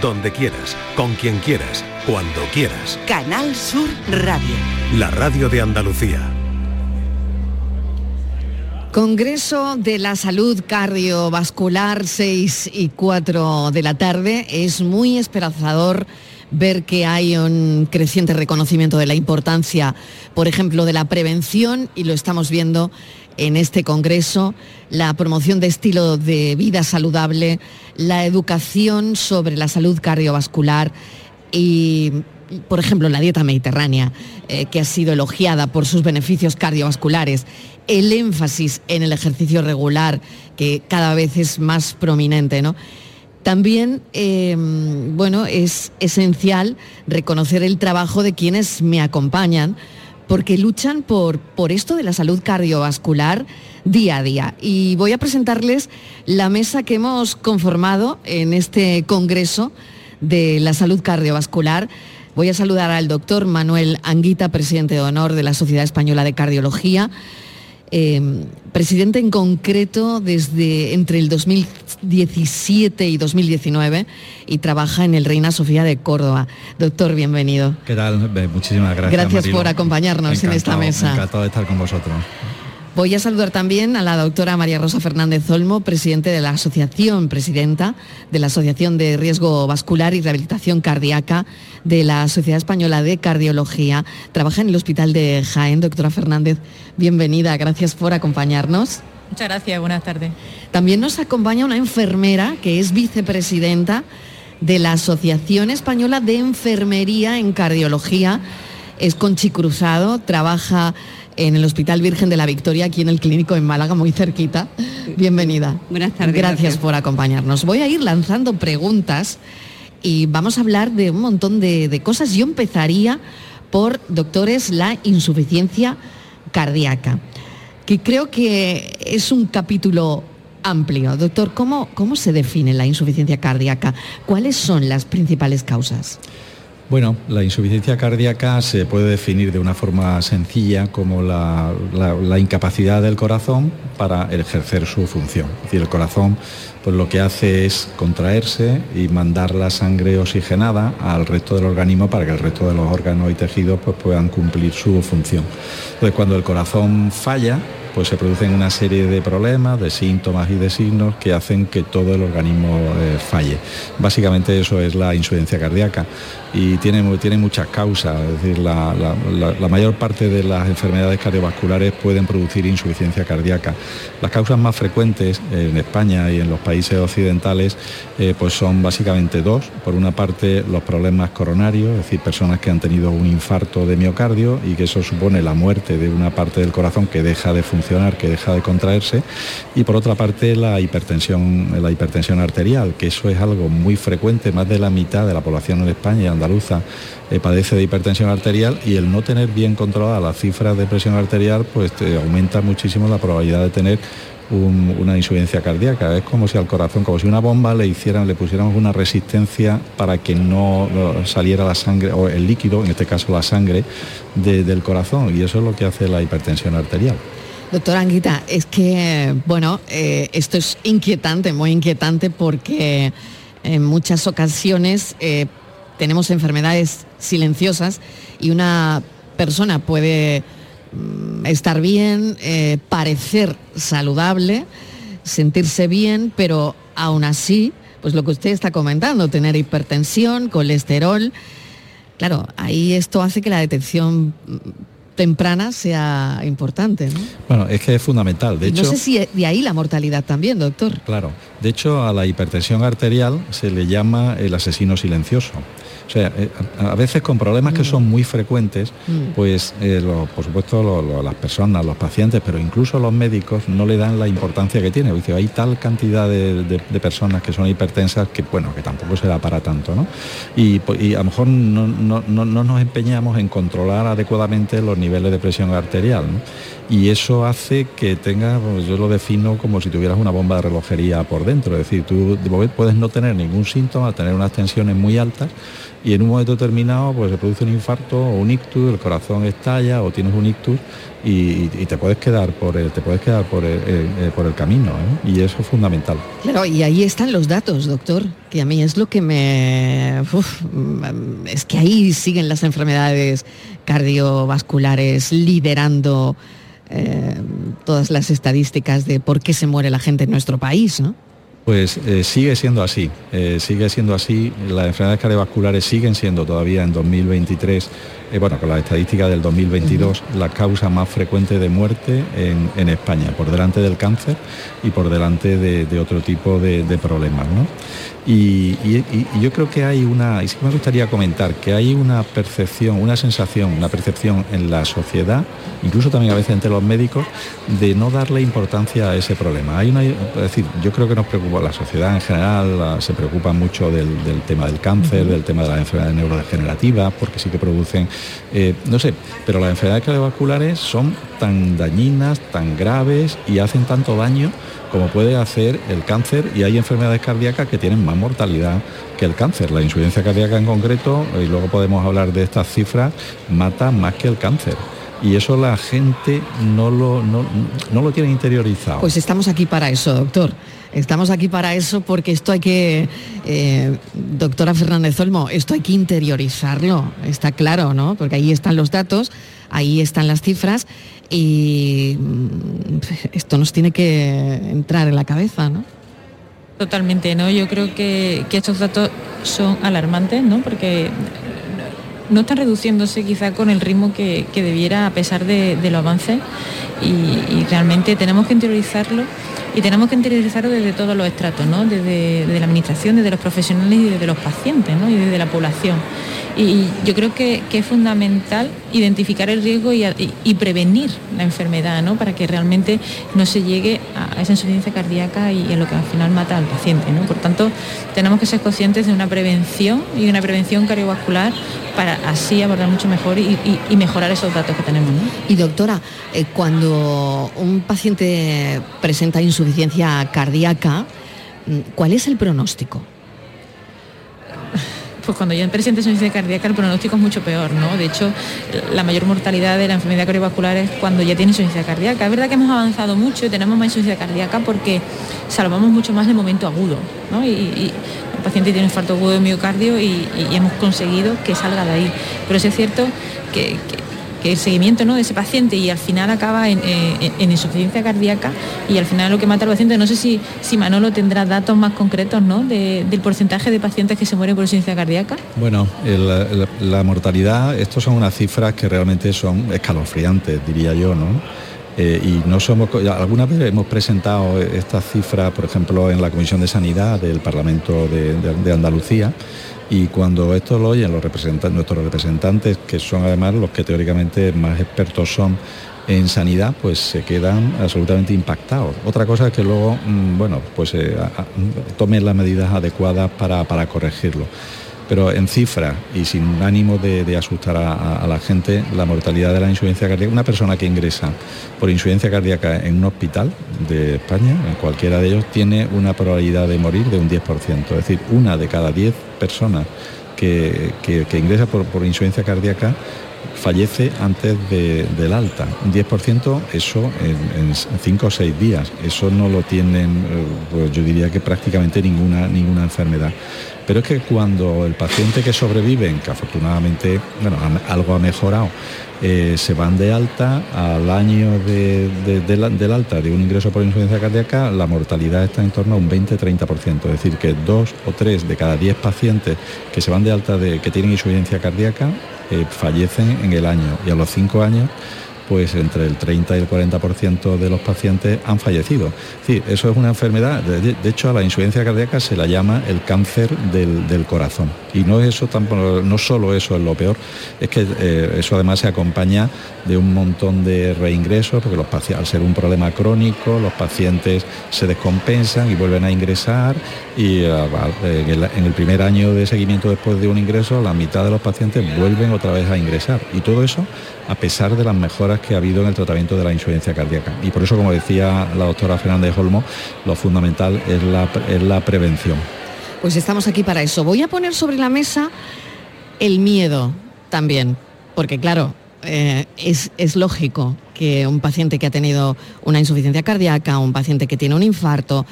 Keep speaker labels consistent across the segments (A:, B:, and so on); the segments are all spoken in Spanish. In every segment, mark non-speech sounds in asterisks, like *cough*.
A: donde quieras, con quien quieras, cuando quieras.
B: Canal Sur Radio.
A: La radio de Andalucía.
C: Congreso de la Salud Cardiovascular 6 y 4 de la tarde. Es muy esperanzador ver que hay un creciente reconocimiento de la importancia, por ejemplo, de la prevención y lo estamos viendo en este Congreso, la promoción de estilo de vida saludable, la educación sobre la salud cardiovascular y, por ejemplo, la dieta mediterránea, eh, que ha sido elogiada por sus beneficios cardiovasculares, el énfasis en el ejercicio regular, que cada vez es más prominente, ¿no? También, em, bueno, es esencial reconocer el trabajo de quienes me acompañan, porque luchan por, por esto de la salud cardiovascular día a día. Y voy a presentarles la mesa que hemos conformado en este Congreso de la Salud Cardiovascular. Voy a saludar al doctor Manuel Anguita, presidente de honor de la Sociedad Española de Cardiología. Em, presidente en concreto desde entre el 2017 y 2019 y trabaja en el Reina Sofía de Córdoba. Doctor, bienvenido.
D: ¿Qué tal? Muchísimas gracias.
C: Gracias por acompañarnos en esta mesa.
D: Encantado de estar con vosotros.
C: Voy a saludar también a la doctora María Rosa Fernández Olmo, presidente de la Asociación, presidenta de la Asociación de Riesgo Vascular y Rehabilitación Cardíaca de la Sociedad Española de Cardiología. Trabaja en el Hospital de Jaén. Doctora Fernández, bienvenida. Gracias por acompañarnos.
E: Muchas gracias, buenas tardes.
C: También nos acompaña una enfermera que es vicepresidenta de la Asociación Española de Enfermería en Cardiología. Es Conchi Cruzado, trabaja en el Hospital Virgen de la Victoria, aquí en el Clínico en Málaga, muy cerquita. Bienvenida.
E: Buenas tardes.
C: Gracias, por acompañarnos. Voy a ir lanzando preguntas y vamos a hablar de un montón de, de cosas. Yo empezaría por, doctores, la insuficiencia cardíaca, que creo que es un capítulo amplio. Doctor, ¿cómo, cómo se define la insuficiencia cardíaca? ¿Cuáles son las principales causas?
D: Bueno, la insuficiencia cardíaca se puede definir de una forma sencilla como la, incapacidad del corazón para ejercer su función. Es decir, el corazón pues lo que hace es contraerse y mandar la sangre oxigenada al resto del organismo para que el resto de los órganos y tejidos pues, puedan cumplir su función. Entonces, cuando el corazón falla, pues se producen una serie de problemas, de síntomas y de signos que hacen que todo el organismo eh, falle. Básicamente eso es la insuficiencia cardíaca y tiene, tiene muchas causas, es decir, la, mayor parte de las enfermedades cardiovasculares pueden producir insuficiencia cardíaca. Las causas más frecuentes en España y en los países occidentales eh, pues son básicamente dos. Por una parte los problemas coronarios, es decir, personas que han tenido un infarto de miocardio y que eso supone la muerte de una parte del corazón que deja de funcionar, que deja de contraerse. Y por otra parte la hipertensión, la hipertensión arterial, que eso es algo muy frecuente, más de la mitad de la población en España andaluza eh, padece de hipertensión arterial y el no tener bien controlada las cifras de presión arterial, pues aumenta muchísimo la probabilidad de tener una insuficiencia cardíaca. Es como si al corazón, como si una bomba le hicieran, le pusiéramos una resistencia para que no saliera la sangre, o el líquido, en este caso la sangre, del corazón. Y eso es lo que hace la hipertensión arterial.
C: Doctora Anguita, es que, bueno, eh, esto es inquietante, muy inquietante, porque en muchas ocasiones eh, tenemos enfermedades silenciosas y una persona puede mm, estar bien, eh, parecer saludable, sentirse bien, pero aún así, pues lo que usted está comentando, tener hipertensión, colesterol, claro, ahí esto hace que la detección temprana sea importante.
D: Bueno, es que es fundamental. De hecho,
C: no sé si de ahí la mortalidad también, doctor.
D: Claro. De hecho, a la hipertensión arterial se le llama el asesino silencioso. O sea, eh, a veces con problemas que mm. son muy frecuentes, mm. pues eh, por supuesto las personas, los pacientes, pero incluso los médicos no le dan la importancia que tiene. Dice, hay tal cantidad de, personas que son hipertensas que bueno, que tampoco se da para tanto, ¿no? Y, a lo mejor no, nos empeñamos en controlar adecuadamente los niveles de presión arterial. Y eso hace que tenga, pues yo lo defino como si tuvieras una bomba de relojería por dentro, es decir, tú puedes no tener ningún síntoma, tener unas tensiones muy altas, y en un momento determinado pues se produce un infarto o un ictus, el corazón estalla o tienes un ictus y, te puedes quedar por el, te puedes quedar por el, por el camino ¿eh? y eso es fundamental.
C: Claro, y ahí están los datos, doctor, que a mí es lo que me... es que ahí siguen las enfermedades cardiovasculares liderando eh, todas las estadísticas de por qué se muere la gente en nuestro país, ¿no?
D: Pues eh, sigue siendo así, eh, sigue siendo así, las enfermedades cardiovasculares siguen siendo todavía en 2023, bueno, con las estadísticas del 2022, la causa más frecuente de muerte en, España, por delante del cáncer y por delante de, otro tipo de, de problemas. ¿no? Y, yo creo que hay una, y sí me gustaría comentar, que hay una percepción, una sensación, una percepción en la sociedad, incluso también a veces entre los médicos, de no darle importancia a ese problema. Hay una, es decir, yo creo que nos preocupa, la sociedad en general se preocupa mucho del, tema del cáncer, del tema de las enfermedades neurodegenerativas, porque sí que producen, eh, no sé, pero las enfermedades cardiovasculares son tan dañinas, tan graves y hacen tanto daño como puede hacer el cáncer y hay enfermedades cardíacas que tienen más mortalidad que el cáncer. La insuficiencia cardíaca en concreto, y luego podemos hablar de estas cifras, mata más que el cáncer. Y eso la gente no lo, no, lo tiene interiorizado.
C: Pues estamos aquí para eso, doctor. Estamos aquí para eso porque esto hay que, eh, doctora Fernández Olmo, esto hay que interiorizarlo, está claro, ¿no? Porque ahí están los datos, ahí están las cifras y mm, esto nos tiene que entrar en la cabeza, ¿no?
E: Totalmente, ¿no? Yo creo que, estos datos son alarmantes, ¿no? Porque no están reduciéndose quizá con el ritmo que, debiera a pesar de, los avances y, realmente tenemos que interiorizarlo y tenemos que interiorizarlo desde todos los estratos, ¿no? desde, la administración, desde los profesionales y desde los pacientes ¿no? y desde la población. Y yo creo que, es fundamental identificar el riesgo y, prevenir la enfermedad, ¿no? Para que realmente no se llegue a esa insuficiencia cardíaca y a lo que al final mata al paciente. Por tanto, tenemos que ser conscientes de una prevención y una prevención cardiovascular para así abordar mucho mejor y, mejorar esos datos que tenemos.
C: Y doctora, eh, cuando un paciente presenta insuficiencia cardíaca, ¿cuál es el pronóstico? *laughs*
E: pues cuando ya presente insuficiencia cardíaca el pronóstico es mucho peor, ¿no? De hecho, la mayor mortalidad de la enfermedad cardiovascular es cuando ya tiene insuficiencia cardíaca. Es verdad que hemos avanzado mucho y tenemos más insuficiencia cardíaca porque salvamos mucho más el momento agudo, ¿no? Y, el paciente tiene infarto agudo de miocardio y, hemos conseguido que salga de ahí. Pero es cierto que el seguimiento ¿no? de ese paciente y al final acaba en, eh, insuficiencia cardíaca y al final lo que mata al paciente, no sé si, si Manolo tendrá datos más concretos ¿no? del porcentaje de pacientes que se mueren por insuficiencia cardíaca.
D: Bueno, la mortalidad, estos son unas cifras que realmente son escalofriantes, diría yo, ¿no? Eh, y no somos, alguna vez hemos presentado estas cifras, por ejemplo, en la Comisión de Sanidad del Parlamento de Andalucía, y cuando esto lo oyen nuestros representantes, que son además los que teóricamente más expertos son en sanidad, pues se quedan absolutamente impactados. Otra cosa es que luego, mm, bueno, pues eh, tomen las medidas adecuadas para, para corregirlo pero en cifras y sin ánimo de, asustar a, la gente, la mortalidad de la insuficiencia cardíaca, una persona que ingresa por insuficiencia cardíaca en un hospital de España, en cualquiera de ellos, tiene una probabilidad de morir de un 10%, es decir, una de cada 10 personas que, ingresa por, insuficiencia cardíaca fallece antes del alta. Un 10%, eso en 5 o 6 días. Eso no lo tienen, eh, pues yo diría que prácticamente ninguna, ninguna enfermedad. Pero es que cuando el paciente que sobrevive, que afortunadamente bueno, algo ha mejorado, eh, se van de alta, al año del alta de un ingreso por insuficiencia cardíaca, la mortalidad está en torno a un 20-30%. Es decir, que dos o tres de cada diez pacientes que se van de alta de que tienen insuficiencia cardíaca eh, fallecen en el año y a los cinco años pues entre el 30 y el 40% de los pacientes han fallecido. Sí, eso es una enfermedad, de, hecho a la insuficiencia cardíaca se la llama el cáncer del, corazón. Y no, eso tampoco, no solo eso es lo peor, es que eh, eso además se acompaña de un montón de reingresos, porque los al ser un problema crónico, los pacientes se descompensan y vuelven a ingresar y eh, en el primer año de seguimiento después de un ingreso, la mitad de los pacientes vuelven otra vez a ingresar. Y todo eso a pesar de las mejoras que ha habido en el tratamiento de la insuficiencia cardíaca. Y por eso, como decía la doctora Fernández Olmo, lo fundamental es la, prevención.
C: Pues estamos aquí para eso. Voy a poner sobre la mesa el miedo también, porque claro, eh, es, lógico que un paciente que ha tenido una insuficiencia cardíaca, un paciente que tiene un infarto.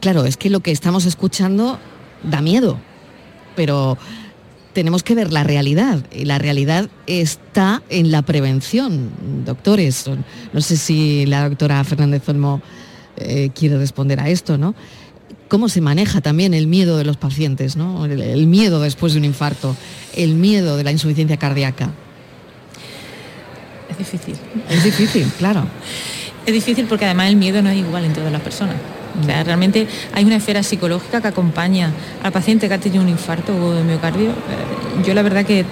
C: Claro, es que lo que estamos escuchando da miedo, pero tenemos que ver la realidad y la realidad está en la prevención, doctores. No sé si la doctora Fernández Olmo eh, quiere responder a esto, ¿no? ¿Cómo se maneja también el miedo de los pacientes, ¿no? el miedo después de un infarto, el miedo de la insuficiencia cardíaca?
E: Es difícil.
C: Es difícil, claro.
E: Es difícil porque además el miedo no es igual en todas las personas. Realmente hay una esfera psicológica que acompaña al paciente que ha tenido un infarto o de miocardio. Eh, yo la verdad que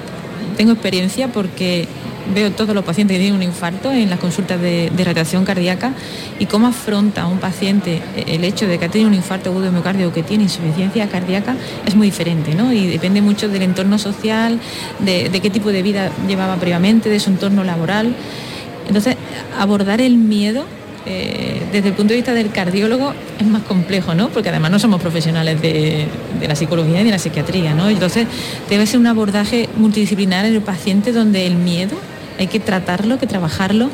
E: tengo experiencia porque veo todos los pacientes que tienen un infarto en las consultas de, de cardíaca y cómo afronta un paciente el hecho de que ha tenido un infarto agudo de miocardio o que tiene insuficiencia cardíaca es muy diferente, ¿no? Y depende mucho del entorno social, de qué tipo de vida llevaba previamente, de su entorno laboral. Entonces, abordar el miedo eh, desde el punto de vista del cardiólogo es más complejo, ¿no? Porque además no somos profesionales de, la psicología y de la psiquiatría, ¿no? Entonces debe ser un abordaje multidisciplinar en el paciente donde el miedo hay que tratarlo, que trabajarlo,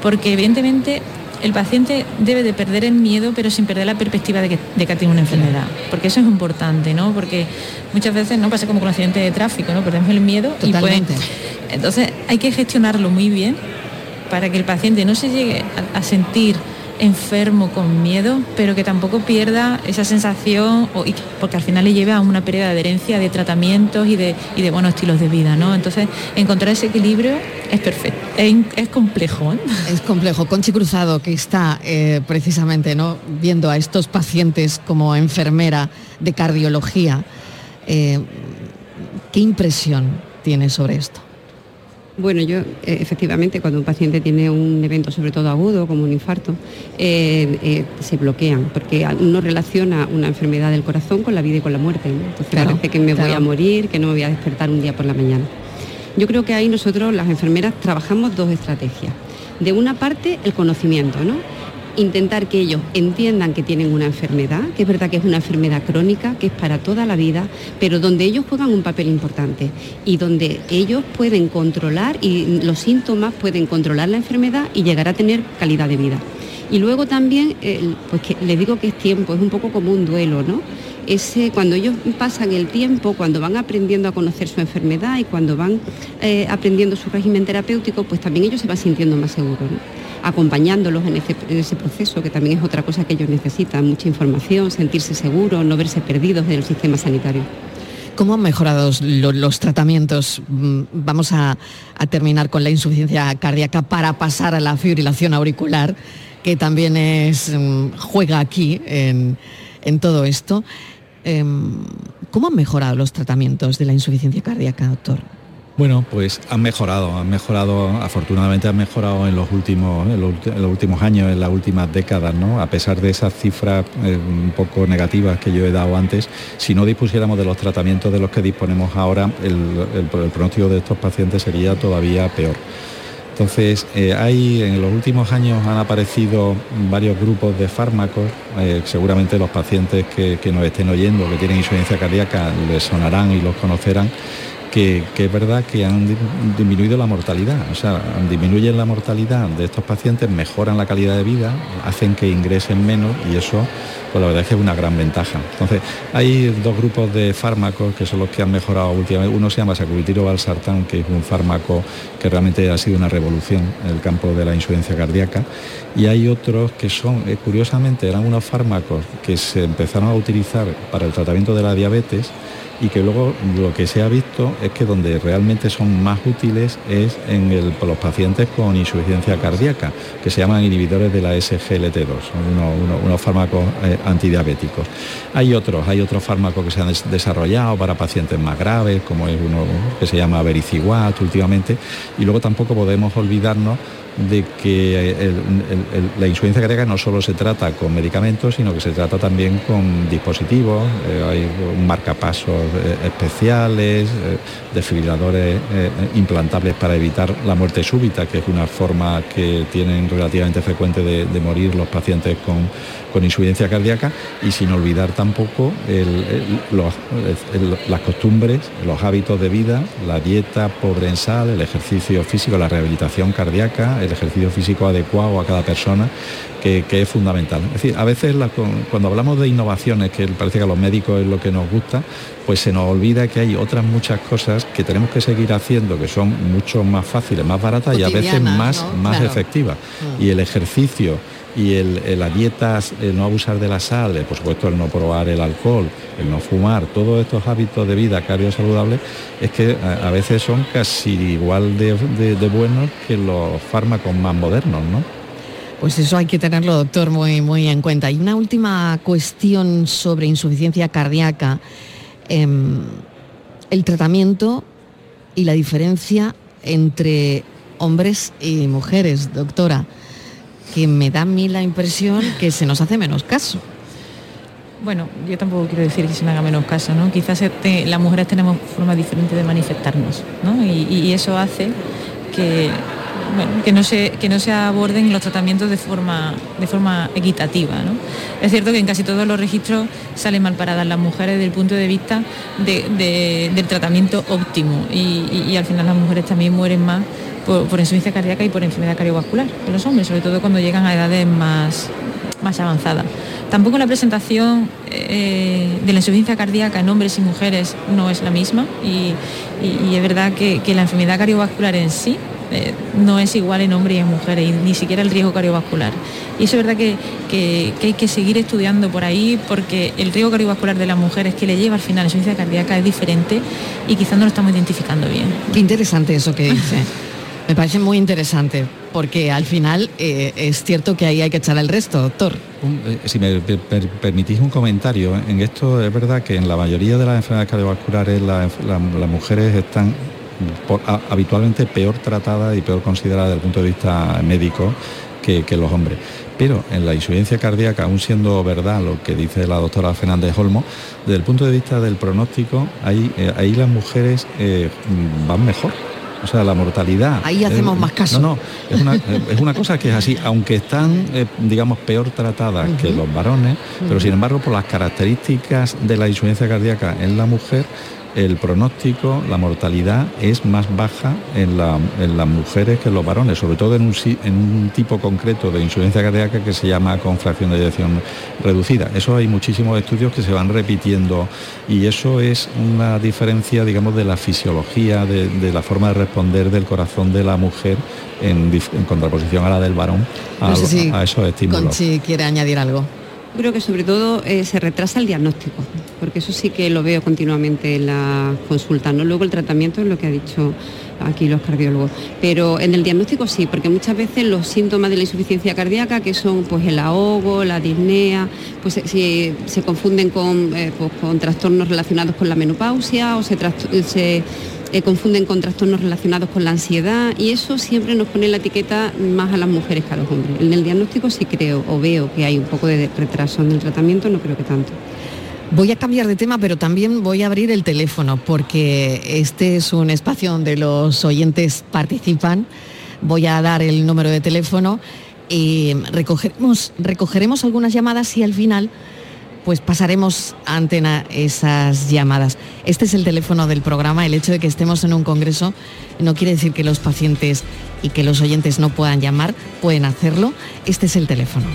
E: porque evidentemente el paciente debe de perder el miedo, pero sin perder la perspectiva de que, de que tiene una enfermedad. Porque eso es importante, ¿no? Porque muchas veces no pasa como con accidente de tráfico, ¿no? Perdemos el miedo y Entonces hay que gestionarlo muy bien para que el paciente no se llegue a, sentir enfermo con miedo, pero que tampoco pierda esa sensación, porque al final le lleva a una pérdida de adherencia de tratamientos y de, buenos estilos de vida. ¿no? Entonces, encontrar ese equilibrio es perfecto, es, complejo. ¿eh?
C: Es complejo. Conchi Cruzado, que está eh, precisamente ¿no? viendo a estos pacientes como enfermera de cardiología, eh, ¿qué impresión tiene sobre esto?
F: Bueno, yo eh, efectivamente cuando un paciente tiene un evento sobre todo agudo, como un infarto, eh, eh, se bloquean, porque uno relaciona una enfermedad del corazón con la vida y con la muerte. Entonces parece que me voy a morir, que no me voy a despertar un día por la mañana. Yo creo que ahí nosotros, las enfermeras, trabajamos dos estrategias. De una parte, el conocimiento, ¿no? Intentar que ellos entiendan que tienen una enfermedad, que es verdad que es una enfermedad crónica, que es para toda la vida, pero donde ellos juegan un papel importante y donde ellos pueden controlar y los síntomas pueden controlar la enfermedad y llegar a tener calidad de vida. Y luego también, pues les digo que es tiempo, es un poco como un duelo, ¿no? Ese, cuando ellos pasan el tiempo, cuando van aprendiendo a conocer su enfermedad y cuando van eh, aprendiendo su régimen terapéutico, pues también ellos se van sintiendo más seguros acompañándolos en ese, proceso, que también es otra cosa que ellos necesitan, mucha información, sentirse seguros, no verse perdidos en el sistema sanitario.
C: ¿Cómo han mejorado los, tratamientos? Mm, vamos a, terminar con la insuficiencia cardíaca para pasar a la fibrilación auricular, que también mm, juega aquí en, todo esto. Em, ¿Cómo han mejorado los tratamientos de la insuficiencia cardíaca, doctor?
D: Bueno, pues han mejorado, han mejorado, afortunadamente han mejorado en los últimos, en los, últimos años, en las últimas décadas, ¿no? A pesar de esas cifras eh, un poco negativas que yo he dado antes, si no dispusiéramos de los tratamientos de los que disponemos ahora, el, pronóstico de estos pacientes sería todavía peor. Entonces, eh, hay, en los últimos años han aparecido varios grupos de fármacos, eh, seguramente los pacientes que, que, nos estén oyendo, que tienen insuficiencia cardíaca, les sonarán y los conocerán, que, es verdad que han disminuido la mortalidad, o sea, disminuyen la mortalidad de estos pacientes, mejoran la calidad de vida, hacen que ingresen menos y eso, pues la verdad es que es una gran ventaja. Entonces, hay dos grupos de fármacos que son los que han mejorado últimamente. Uno se llama sacubitiro valsartán, que es un fármaco que realmente ha sido una revolución en el campo de la insuficiencia cardíaca, y hay otros que son, eh, curiosamente, eran unos fármacos que se empezaron a utilizar para el tratamiento de la diabetes, y que luego lo que se ha visto es que donde realmente son más útiles es en los pacientes con insuficiencia cardíaca, que se llaman inhibidores de la SGLT2, unos, fármacos eh, antidiabéticos. Hay otros, hay otros fármacos que se han desarrollado para pacientes más graves, como es uno que se llama Vericiguat últimamente, y luego tampoco podemos olvidarnos de que la insuficiencia cardíaca no solo se trata con medicamentos, sino que se trata también con dispositivos, eh, hay marcapasos eh, especiales, eh, desfibriladores implantables para evitar la muerte súbita, que es una forma que tienen relativamente frecuente de, morir los pacientes con, con insuficiencia cardíaca y sin olvidar tampoco las costumbres, los hábitos de vida, la dieta pobre en sal, el ejercicio físico, la rehabilitación cardíaca, el ejercicio físico adecuado a cada persona, que, es fundamental. Es decir, a veces cuando hablamos de innovaciones, que parece que a los médicos es lo que nos gusta, pues se nos olvida que hay otras muchas cosas que tenemos que seguir haciendo, que son mucho más fáciles, más baratas y a veces más, más efectivas. Mm. Y el ejercicio y el, la dieta, el no abusar de la sal, por supuesto el no probar el alcohol, el no fumar, todos estos hábitos de vida cardiosaludables, es que a, veces son casi igual de, buenos que los fármacos más modernos, ¿no?
C: Pues eso hay que tenerlo, doctor, muy, muy en cuenta. Y una última cuestión sobre insuficiencia cardíaca. Em, el tratamiento y la diferencia entre hombres y mujeres, doctora que me da a mí la impresión que se nos hace menos caso.
E: Bueno, yo tampoco quiero decir que se me haga menos caso, ¿no? Quizás este, las mujeres tenemos formas diferentes de manifestarnos, ¿no? Y, eso hace que, que, no se, que no se aborden los tratamientos de forma, de forma equitativa, ¿no? Es cierto que en casi todos los registros salen mal paradas las mujeres desde el punto de vista del tratamiento óptimo y, y al final las mujeres también mueren más por, insuficiencia cardíaca y por enfermedad cardiovascular en los hombres, sobre todo cuando llegan a edades más, más avanzadas. Tampoco la presentación eh, de la insuficiencia cardíaca en hombres y mujeres no es la misma y, es verdad que, la enfermedad cardiovascular en sí eh, no es igual en hombres y en mujeres, y ni siquiera el riesgo cardiovascular. Y eso es verdad que, hay que seguir estudiando por ahí porque el riesgo cardiovascular de las mujeres que le lleva al final la insuficiencia cardíaca es diferente y quizás no lo estamos identificando bien.
C: Qué interesante eso que dice. *laughs* Me parece muy interesante, porque al final eh, es cierto que ahí hay que echar el resto, doctor.
D: Eh, si me permitís un comentario, en esto es verdad que en la mayoría de las enfermedades cardiovasculares las mujeres están habitualmente peor tratadas y peor consideradas desde el punto de vista médico que, los hombres. Pero en la insuficiencia cardíaca, aún siendo verdad lo que dice la doctora Fernández Olmo, desde el punto de vista del pronóstico, ahí, eh, ahí las mujeres van mejor o sea, la mortalidad.
C: Ahí hacemos más caso.
D: No, no, es una, cosa que es así, aunque están, eh, digamos, peor tratadas que los varones, pero sin embargo, por las características de la insuficiencia cardíaca en la mujer, el pronóstico, la mortalidad es más baja en, las mujeres que en los varones, sobre todo en un, tipo concreto de insuficiencia cardíaca que se llama con fracción de eyección reducida. Eso hay muchísimos estudios que se van repitiendo y eso es una diferencia, digamos, de la fisiología, de, la forma de responder del corazón de la mujer en, contraposición a la del varón a, a esos estímulos.
C: Conchi quiere añadir algo
F: creo que sobre todo eh, se retrasa el diagnóstico, porque eso sí que lo veo continuamente en la consulta, no luego el tratamiento es lo que ha dicho aquí los cardiólogos. Pero en el diagnóstico sí, porque muchas veces los síntomas de la insuficiencia cardíaca, que son pues el ahogo, la disnea, pues se, se confunden con, eh, pues, con trastornos relacionados con la menopausia o se, se eh, confunden con trastornos relacionados con la ansiedad y eso siempre nos pone la etiqueta más a las mujeres que a los hombres. En el diagnóstico sí creo o veo que hay un poco de retraso en el tratamiento, no creo que tanto.
C: Voy a cambiar de tema, pero también voy a abrir el teléfono porque este es un espacio donde los oyentes participan. Voy a dar el número de teléfono y recogeremos, recogeremos algunas llamadas y al final pues pasaremos a antena esas llamadas. Este es el teléfono del programa. El hecho de que estemos en un congreso no quiere decir que los pacientes y que los oyentes no puedan llamar, pueden hacerlo. Este es el teléfono.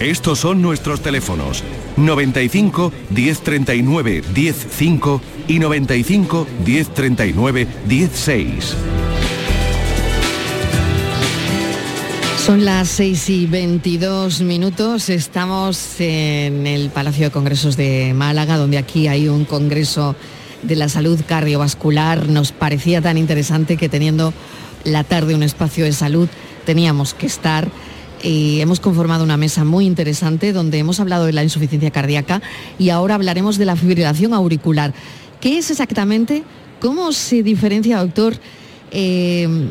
A: Estos son nuestros teléfonos 95 1039 105 y 95 1039 16.
C: Son las 6 y 22 minutos, estamos en el Palacio de Congresos de Málaga, donde aquí hay un congreso de la salud cardiovascular. Nos parecía tan interesante que teniendo la tarde un espacio de salud teníamos que estar y hemos conformado una mesa muy interesante donde hemos hablado de la insuficiencia cardíaca y ahora hablaremos de la fibrilación auricular. ¿Qué es exactamente? ¿Cómo se diferencia, doctor? Eh,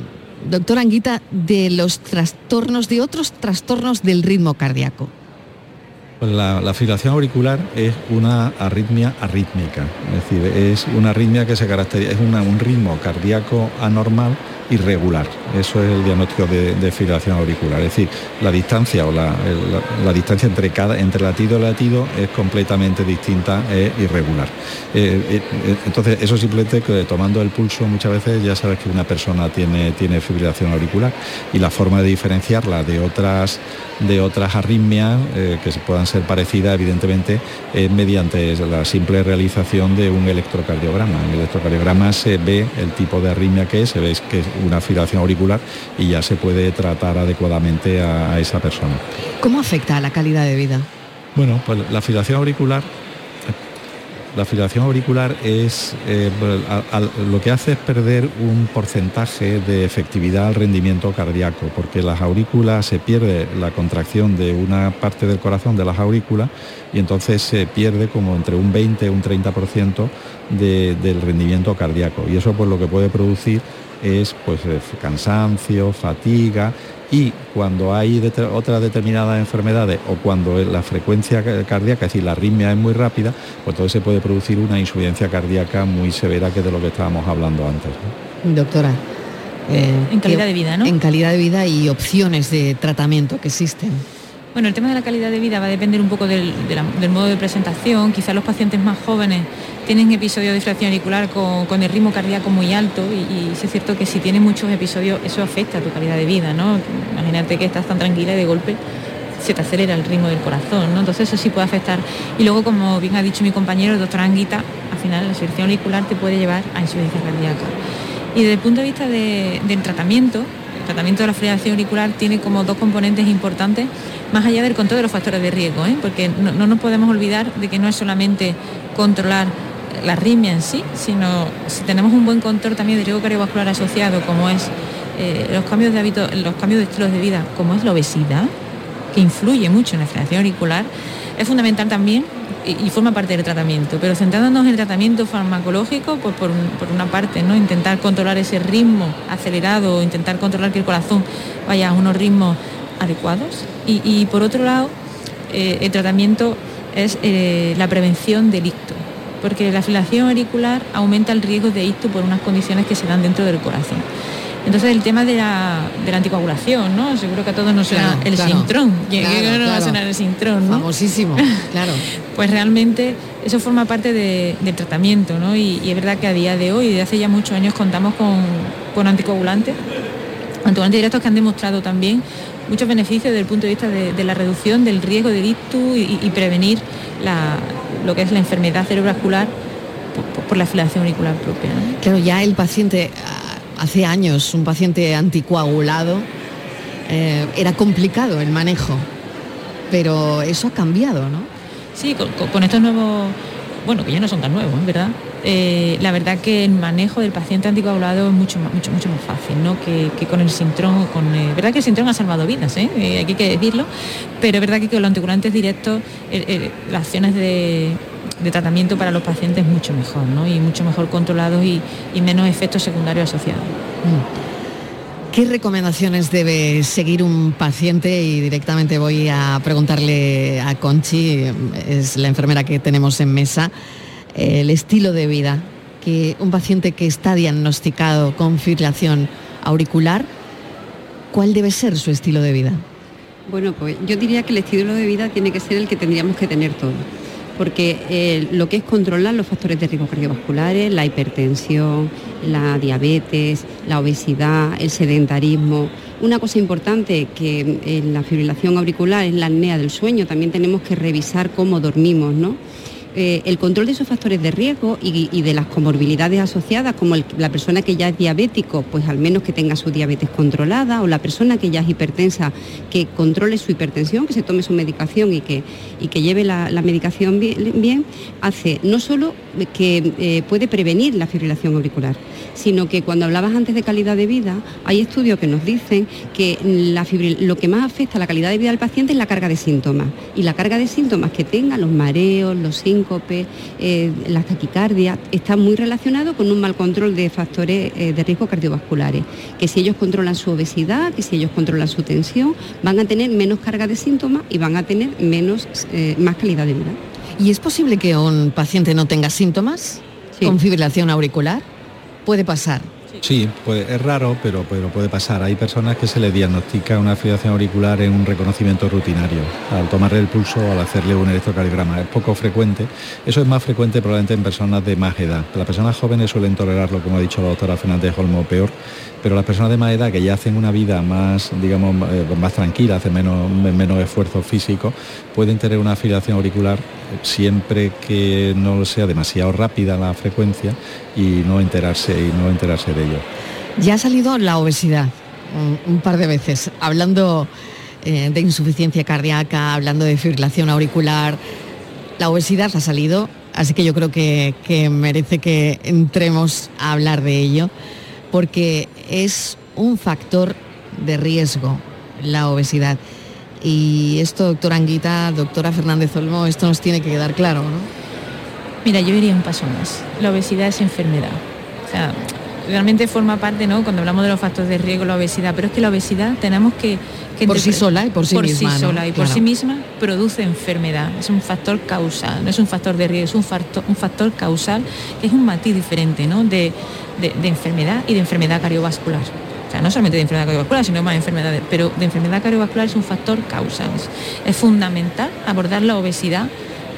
C: doctor Anguita, de los trastornos, de otros trastornos del ritmo cardíaco?
D: Pues la, fibrilación auricular es una arritmia arrítmica, es decir, es una arritmia que se caracteriza, es un ritmo cardíaco anormal irregular. Eso es el diagnóstico de, fibrilación auricular. Es decir, la distancia o la, distancia entre cada entre latido y latido es completamente distinta e irregular. Eh, eh, eh, entonces, eso simplemente que tomando el pulso muchas veces ya sabes que una persona tiene, tiene fibrilación auricular y la forma de diferenciarla de otras de otras arritmias que puedan ser parecidas, evidentemente, es mediante la simple realización de un electrocardiograma. En el electrocardiograma se ve el tipo de arritmia que es, se ve que es una fibrilación auricular y ya se puede tratar adecuadamente a, a esa persona.
C: ¿Cómo afecta a la calidad de vida?
D: Bueno, pues la fibrilación auricular la fibrilación auricular es eh, lo que hace es perder un porcentaje de efectividad al rendimiento cardíaco, porque las aurículas se pierde la contracción de una parte del corazón de las aurículas y entonces se pierde como entre un 20 y un 30% del rendimiento cardíaco. Y eso pues lo que puede producir es pues cansancio, fatiga y cuando hay otras determinadas enfermedades o cuando la frecuencia cardíaca, es decir, la arritmia es muy rápida, pues entonces se puede producir una insuficiencia cardíaca muy severa que es de lo que estábamos hablando antes.
C: Doctora.
E: Eh, en calidad de vida, ¿no?
C: En calidad de vida y opciones de tratamiento que existen.
E: Bueno, el tema de la calidad de vida va a depender un poco del, modo de presentación. Quizás los pacientes más jóvenes tienen episodios de disfracción auricular con, el ritmo cardíaco muy alto y, es cierto que si tienen muchos episodios eso afecta a tu calidad de vida, ¿no? Imagínate que estás tan tranquila y de golpe se te acelera el ritmo del corazón, ¿no? Entonces eso sí puede afectar. Y luego, como bien ha dicho mi compañero, el doctor Anguita, al final la disfracción auricular te puede llevar a insuficiencia cardíaca. Y desde el punto de vista del tratamiento, el tratamiento de la fibrilación auricular tiene como dos componentes importantes, más allá del control de los factores de riesgo, ¿eh? porque no, nos podemos olvidar de que no es solamente controlar la arritmia en sí, sino si tenemos un buen control también de riesgo cardiovascular asociado, como es eh, los cambios de hábito, los cambios de estilos de vida, como es la obesidad, que influye mucho en la fibrilación auricular, es fundamental también y, forma parte del tratamiento. Pero centrándonos en el tratamiento farmacológico, pues por, una parte, ¿no? intentar controlar ese ritmo acelerado, intentar controlar que el corazón vaya a unos ritmos adecuados. Y, por otro lado, eh, el tratamiento es eh, la prevención del icto, porque la filación auricular aumenta el riesgo de icto por unas condiciones que se dan dentro del corazón. Entonces el tema de la, anticoagulación, ¿no? Seguro que a todos nos suena el sintrón.
C: Claro,
E: no va a sonar el sintrón,
C: ¿no? Famosísimo, *laughs* claro.
E: pues realmente eso forma parte del tratamiento, ¿no? Y, es verdad que a día de hoy, desde hace ya muchos años, contamos con, anticoagulantes, anticoagulantes directos que han demostrado también muchos beneficios desde el punto de vista de, la reducción del riesgo de ictus y, prevenir lo que es la enfermedad cerebrovascular por, la filación auricular propia.
C: Claro, ya el paciente hace años un paciente anticoagulado, eh, era complicado el manejo, pero eso ha cambiado, ¿no?
E: Sí, con, estos nuevos, bueno, que ya no son tan nuevos, ¿verdad? Eh, la verdad que el manejo del paciente anticoagulado es mucho mucho, mucho más fácil, ¿no? Que, con el sintrón, con eh, verdad que el sintrón ha salvado vidas, ¿eh? hay que decirlo, pero es verdad que con los anticoagulantes directos, las acciones de, tratamiento para los pacientes mucho mejor. Y mucho mejor controlados y, menos efectos secundarios asociados. Mm.
C: ¿Qué recomendaciones debe seguir un paciente? Y directamente voy a preguntarle a Conchi, es la enfermera que tenemos en mesa, el estilo de vida que un paciente que está diagnosticado con fibrilación auricular, ¿cuál debe ser su estilo de vida?
F: Bueno, pues yo diría que el estilo de vida tiene que ser el que tendríamos que tener todos porque eh, lo que es controlar los factores de riesgo cardiovasculares, la hipertensión, la diabetes, la obesidad, el sedentarismo. Una cosa importante que en la fibrilación auricular es la apnea del sueño, también tenemos que revisar cómo dormimos, ¿no? Eh, el control de esos factores de riesgo y, de las comorbilidades asociadas, como la persona que ya es diabético, pues al menos que tenga su diabetes controlada, o la persona que ya es hipertensa, que controle su hipertensión, que se tome su medicación y que, y que lleve la, medicación bien, hace no solo que eh, puede prevenir la fibrilación auricular, sino que cuando hablabas antes de calidad de vida, hay estudios que nos dicen que lo que más afecta a la calidad de vida del paciente es la carga de síntomas. Y la carga de síntomas que tenga, los mareos, los síncope, eh, la taquicardia, está muy relacionado con un mal control de factores eh, de riesgo cardiovasculares. Que si ellos controlan su obesidad, que si ellos controlan su tensión, van a tener menos carga de síntomas y van a tener menos, eh, más calidad de vida.
C: ¿Y es posible que un paciente no tenga síntomas con fibrilación auricular? puede pasar.
D: Sí, pues es raro, pero, puede pasar. Hay personas que se les diagnostica una fibrilación auricular en un reconocimiento rutinario, al tomarle el pulso o al hacerle un electrocardiograma. Es poco frecuente. Eso es más frecuente probablemente en personas de más edad. Las personas jóvenes suelen tolerarlo, como ha dicho la doctora Fernández Olmo, peor, pero las personas de más edad que ya hacen una vida más, digamos, eh, más tranquila, hacen menos, menos esfuerzo físico, pueden tener una fibrilación auricular siempre que no sea demasiado rápida la frecuencia y no enterarse y no enterarse de ello.
C: Ya ha salido la obesidad un, par de veces, hablando eh, de insuficiencia cardíaca, hablando de fibrilación auricular. La obesidad ha salido, así que yo creo que, que merece que entremos a hablar de ello, porque es un factor de riesgo la obesidad. Y esto, doctora Anguita, doctora Fernández Olmo, esto nos tiene que quedar claro, ¿no?
E: Mira, yo iría un paso más. La obesidad es enfermedad. Realmente forma parte, ¿no? Cuando hablamos de los factores de riesgo, la obesidad, pero es que la obesidad tenemos que...
C: por sí sola y por sí misma.
E: Sí sola y por sí misma produce enfermedad. Es un factor causal, no es un factor de riesgo, es un factor, un factor causal que es un matiz diferente, ¿no? De, de enfermedad y de enfermedad cardiovascular. O sea, no solamente de enfermedad cardiovascular, sino más enfermedades, pero de enfermedad cardiovascular es un factor causa. Es, fundamental abordar la obesidad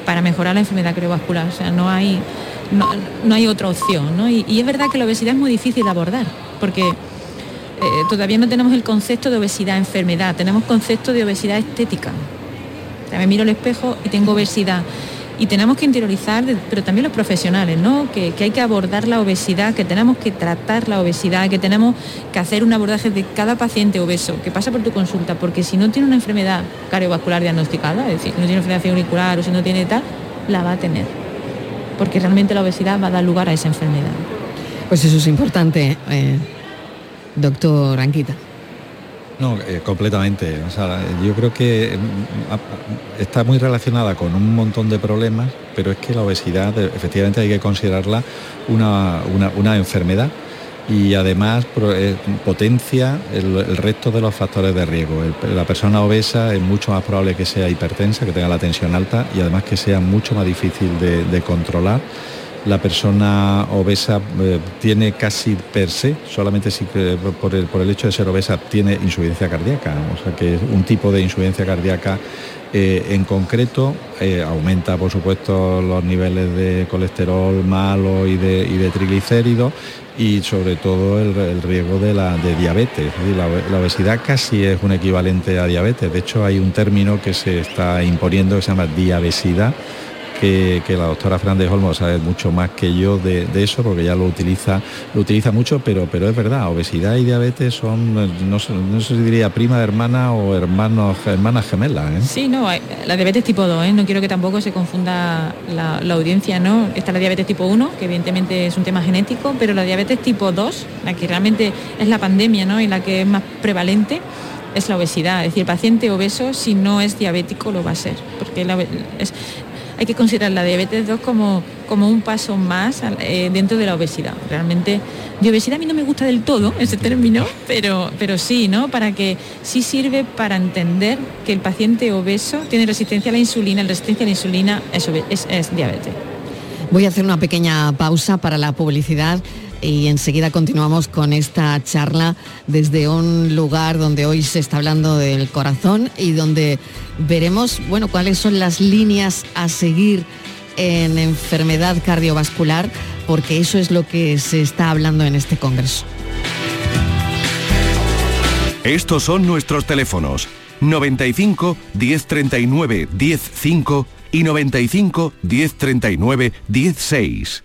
E: para mejorar la enfermedad cardiovascular. O sea, no hay, no, hay otra opción. ¿no? Y, es verdad que la obesidad es muy difícil de abordar, porque eh, todavía no tenemos el concepto de obesidad enfermedad, tenemos concepto de obesidad estética. Me miro al espejo y tengo obesidad y tenemos que interiorizar, pero también los profesionales, ¿no? Que, hay que abordar la obesidad, que tenemos que tratar la obesidad, que tenemos que hacer un abordaje de cada paciente obeso que pasa por tu consulta, porque si no tiene una enfermedad cardiovascular diagnosticada, es decir, no tiene enfermedad auricular o si no tiene tal, la va a tener, porque realmente la obesidad va a dar lugar a esa enfermedad.
C: Pues eso es importante, eh, doctor Anquita.
D: No, eh, completamente. yo creo que mm, está muy relacionada con un montón de problemas, pero es que la obesidad efectivamente hay que considerarla una, enfermedad y además eh, potencia el, resto de los factores de riesgo. la persona obesa es mucho más probable que sea hipertensa, que tenga la tensión alta y además que sea mucho más difícil de controlar la persona obesa eh, tiene casi per se, solamente si, por, el, por el hecho de ser obesa tiene insuficiencia cardíaca, o sea que un tipo de insuficiencia cardíaca eh, en concreto eh, aumenta por supuesto los niveles de colesterol malo y de, y de triglicéridos y sobre todo el, riesgo de, la, de diabetes. La, la, obesidad casi es un equivalente a diabetes, de hecho hay un término que se está imponiendo que se llama diabesidad que, la doctora Fernández Olmo sabe mucho más que yo de, eso, porque ya lo utiliza, lo utiliza mucho, pero, pero es verdad, obesidad y diabetes son, no, sé si diría prima hermana o hermanos, hermanas gemelas. ¿eh?
E: Sí, no, la diabetes tipo 2, ¿eh? no quiero que tampoco se confunda la, audiencia, ¿no? Está la diabetes tipo 1, que evidentemente es un tema genético, pero la diabetes tipo 2, la que realmente es la pandemia, ¿no? Y la que es más prevalente, es la obesidad. Es decir, el paciente obeso, si no es diabético, lo va a ser. Porque la, es, hay que considerar la diabetes 2 como, como un paso más eh, dentro de la obesidad. Realmente, de obesidad a mí no me gusta del todo ese término, pero, pero sí, ¿no? Para que sí sirve para entender que el paciente obeso tiene resistencia a la insulina, la resistencia a la insulina es, es diabetes.
C: Voy a hacer una pequeña pausa para la publicidad y enseguida continuamos con esta charla desde un lugar donde hoy se está hablando del corazón y donde veremos, bueno, cuáles son las líneas a seguir en enfermedad cardiovascular, porque eso es lo que se está hablando en este congreso.
A: Estos son nuestros teléfonos 95 1039 105 y 95 1039 16.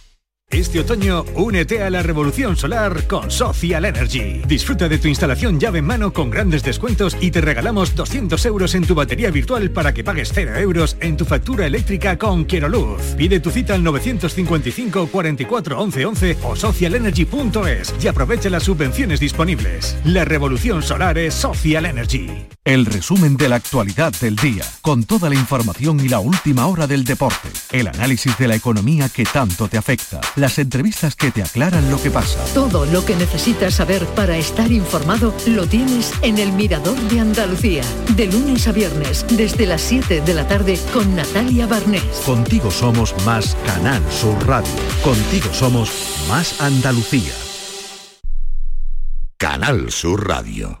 G: Este otoño, únete a la revolución solar con Social Energy. Disfruta de tu instalación llave en mano con grandes descuentos y te regalamos 200 euros en tu batería virtual para que pagues 0 euros en tu factura eléctrica con Luz. Pide tu cita al 955 44 11 11 o socialenergy.es y aprovecha las subvenciones disponibles. La revolución solar es Social Energy.
H: El resumen de la actualidad del día, con toda la información y la última hora del deporte. El análisis de la economía que tanto te afecta las entrevistas que te aclaran lo que pasa.
I: Todo lo que necesitas saber para estar informado lo tienes en El Mirador de Andalucía, de lunes a viernes, desde las 7 de la tarde con Natalia Barnés.
H: Contigo somos más Canal Sur Radio. Contigo somos más Andalucía.
J: Canal Sur Radio.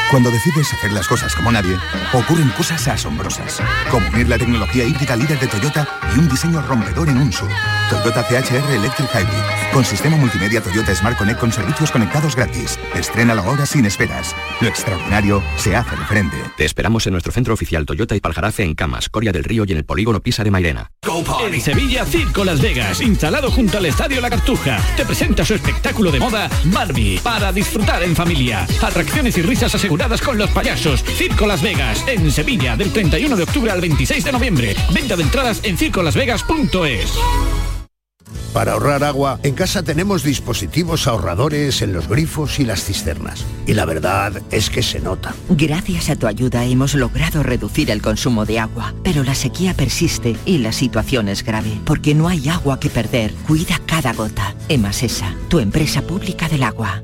K: Cuando decides hacer las cosas como nadie, ocurren cosas asombrosas, como unir la tecnología híbrida líder de Toyota y un diseño rompedor en un SUV. Toyota CHR Electric Hybrid, con sistema multimedia Toyota Smart Connect con servicios conectados gratis. Estrena la hora sin esperas. Lo extraordinario se hace de frente.
L: Te esperamos en nuestro centro oficial Toyota y Paljarafe en Camas, Coria del Río y en el polígono Pisa de Mairena.
M: En Sevilla, Circo Las Vegas, instalado junto al Estadio La Cartuja, te presenta su espectáculo de moda Barbie, para disfrutar en familia. Atracciones y risas aseguradas con los payasos. Circo Las Vegas, en Sevilla, del 31 de octubre al 26 de noviembre. Venta de entradas en circolasvegas.es.
N: Para ahorrar agua, en casa tenemos dispositivos ahorradores en los grifos y las cisternas. Y la verdad es que se nota.
O: Gracias a tu ayuda hemos logrado reducir el consumo de agua, pero la sequía persiste y la situación es grave, porque no hay agua que perder. Cuida cada gota. Emasesa, tu empresa pública del agua.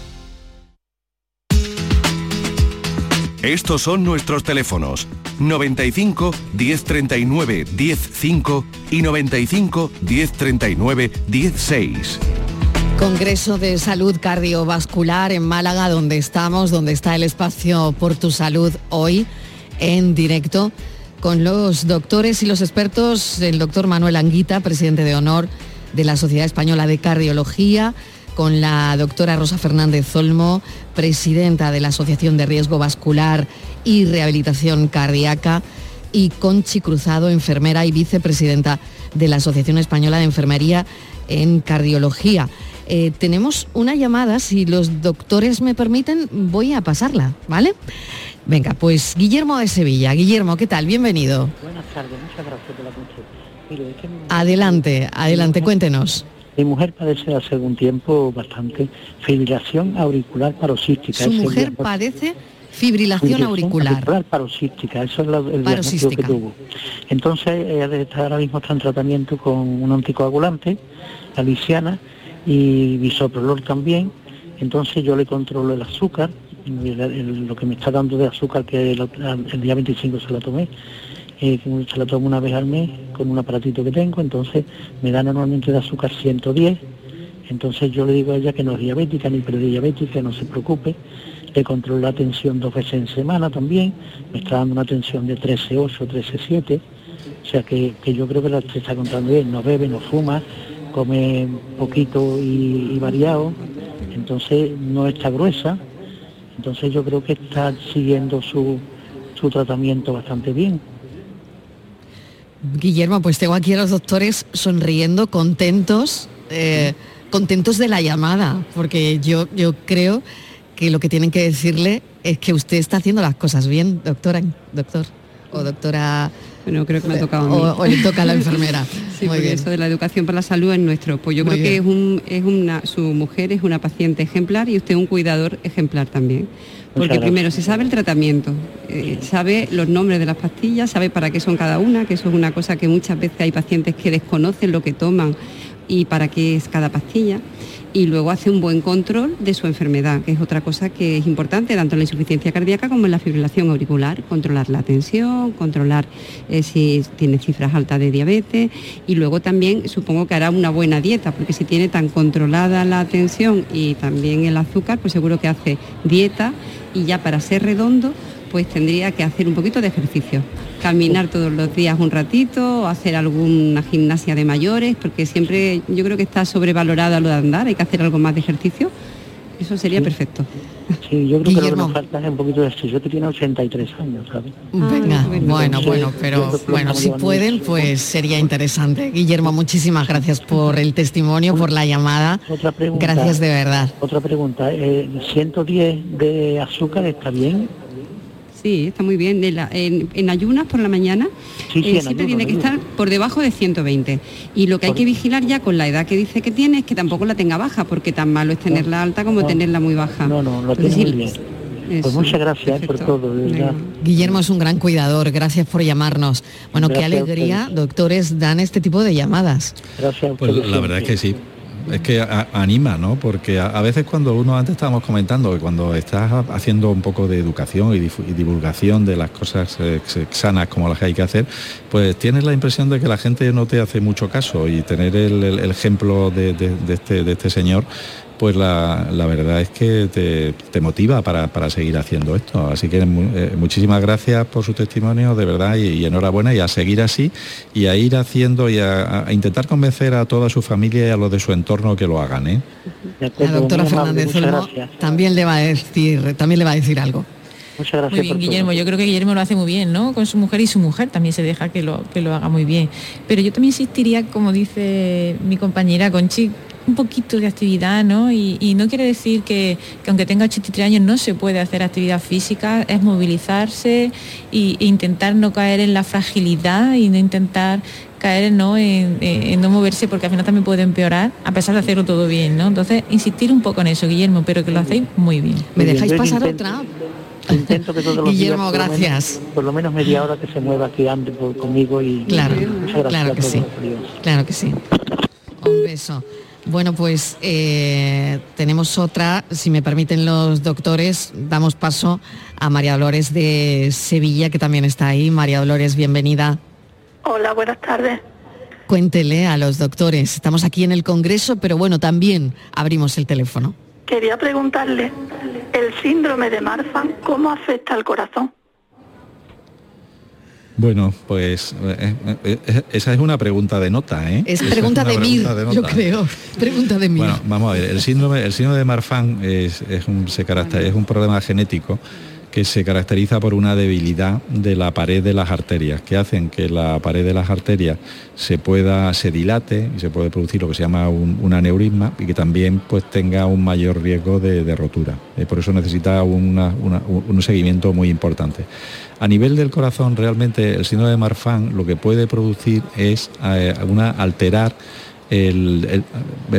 J: Estos son nuestros teléfonos 95 1039 105 y 95 1039 16.
C: Congreso de Salud Cardiovascular en Málaga, donde estamos, donde está el espacio por tu salud hoy en directo con los doctores y los expertos, el doctor Manuel Anguita, presidente de honor de la Sociedad Española de Cardiología, con la doctora Rosa Fernández Zolmo, presidenta de la Asociación de Riesgo Vascular y Rehabilitación Cardíaca, y Conchi Cruzado, enfermera y vicepresidenta de la Asociación Española de Enfermería en Cardiología. Eh, tenemos una llamada, si los doctores me permiten, voy a pasarla, ¿vale? Venga, pues Guillermo de Sevilla. Guillermo, ¿qué tal? Bienvenido.
P: Buenas tardes, muchas gracias por la
C: Adelante, adelante, cuéntenos.
P: Mi mujer padece hace algún tiempo bastante fibrilación auricular paroxística.
C: Su mujer padece fibrilación, auricular.
P: paroxística, eso es el diagnóstico que tuvo. Entonces ella está, ahora mismo está en tratamiento con un anticoagulante, la lisiana y bisoprolol también. Entonces yo le controlo el azúcar, lo que me está dando de azúcar que el, el día 25 se la tomé eh, se la tomo una vez al mes con un aparatito que tengo, entonces me da normalmente de azúcar 110, entonces yo le digo a ella que no es diabética ni prediabética, no se preocupe, le controlo la tensión dos veces en semana también, me está dando una tensión de 13,8, 13,7, o sea que, yo creo que la se está contando bien, no bebe, no fuma, come poquito y, y variado, entonces no está gruesa, entonces yo creo que está siguiendo su, su tratamiento bastante bien.
C: Guillermo, pues tengo aquí a los doctores sonriendo, contentos, eh, contentos de la llamada, porque yo, yo creo que lo que tienen que decirle es que usted está haciendo las cosas bien, doctora, doctor o doctora
F: bueno, creo que me ha tocado a
C: mí. O, le toca a la enfermera. *laughs*
F: sí, Muy bien. eso de la educación para la salud es nuestro. Pues yo creo que es, un, es una, su mujer es una paciente ejemplar y usted un cuidador ejemplar también. Porque primero se sabe el tratamiento, eh, sabe los nombres de las pastillas, sabe para qué son cada una, que eso es una cosa que muchas veces hay pacientes que desconocen lo que toman y para qué es cada pastilla y luego hace un buen control de su enfermedad, que es otra cosa que es importante, tanto en la insuficiencia cardíaca como en la fibrilación auricular, controlar la tensión, controlar eh, si tiene cifras altas de diabetes y luego también supongo que hará una buena dieta, porque si tiene tan controlada la tensión y también el azúcar, pues seguro que hace dieta y ya para ser redondo, pues tendría que hacer un poquito de ejercicio caminar todos los días un ratito, hacer alguna gimnasia de mayores, porque siempre yo creo que está sobrevalorada lo de andar, hay que hacer algo más de ejercicio. Eso sería perfecto.
P: Sí, yo creo que lo que nos falta es un poquito de esto. Yo tiene 83 años, ¿sabes?
C: Venga, bueno, bueno, pero bueno, si pueden, pues sería interesante. Guillermo, muchísimas gracias por el testimonio, por la llamada.
P: Otra pregunta.
C: Gracias de verdad.
P: Otra pregunta. Eh, ¿110 de azúcar está bien?
F: Sí, está muy bien. en, ayunas por la mañana eh, siempre tiene que estar por debajo de 120. Y lo que hay que vigilar ya con la edad que dice que tiene es que tampoco la tenga baja, porque tan malo es tenerla alta como tenerla muy baja.
P: No, no, lo tengo muy bien. pues muchas gracias por todo.
C: Guillermo es un gran cuidador, gracias por llamarnos. Bueno, qué alegría, doctores, dan este tipo de llamadas.
P: Gracias.
D: Pues la verdad es que sí es que anima, ¿no? Porque a, veces cuando uno, antes estábamos comentando, que cuando estás haciendo un poco de educación y, divulgación de las cosas eh, sanas como las que hay que hacer, pues tienes la impresión de que la gente no te hace mucho caso y tener el, ejemplo de, este, de este señor pues la, verdad es que te, motiva para, seguir haciendo esto. Así que eh, muchísimas gracias por su testimonio, de verdad, y, enhorabuena, y a seguir así, y a ir haciendo y a, intentar convencer a toda su familia y a los de su entorno que lo hagan. ¿eh?
C: La doctora Fernández también le va a decir, también le va a decir algo.
P: Muchas gracias.
E: Muy bien, Guillermo. Yo creo que Guillermo lo hace muy bien, ¿no? Con su mujer y su mujer también se deja que lo, que lo haga muy bien. Pero yo también insistiría, como dice mi compañera Conchi, un poquito de actividad, ¿no? Y, no quiere decir que, aunque tenga 83 años no se puede hacer actividad física, es movilizarse e, intentar no caer en la fragilidad y no intentar caer ¿no? En, no moverse porque al final también puede empeorar a pesar de hacerlo todo bien, ¿no? Entonces, insistir un poco en eso, Guillermo, pero que lo hacéis muy bien.
C: ¿Me dejáis pasar otra?
P: Intento que todos los *laughs*
C: Guillermo, gracias.
P: Por lo, menos, media hora que se mueva, que ande conmigo y
C: claro, claro que sí. Claro que sí. Un beso. Bueno, pues eh, tenemos otra, si me permiten los doctores, damos paso a María Dolores de Sevilla, que también está ahí. María Dolores, bienvenida.
Q: Hola, buenas tardes.
C: Cuéntele a los doctores, estamos aquí en el Congreso, pero bueno, también abrimos el teléfono.
Q: Quería preguntarle, ¿el síndrome de Marfan cómo afecta al corazón?
D: Bueno, pues eh, eh, eh, esa es una pregunta de nota, ¿eh?
C: Es pregunta de mil, yo creo. Pregunta de mil.
D: Bueno, vamos a ver, el síndrome, el síndrome de Marfan es, un, se es un problema genético que se caracteriza por una debilidad de la pared de las arterias, que hacen que la pared de las arterias se pueda, se dilate y se puede producir lo que se llama un, aneurisma y que también pues tenga un mayor riesgo de, rotura. por eso necesita un seguimiento muy importante. A nivel del corazón, realmente el síndrome de Marfan lo que puede producir es eh, una, alterar el,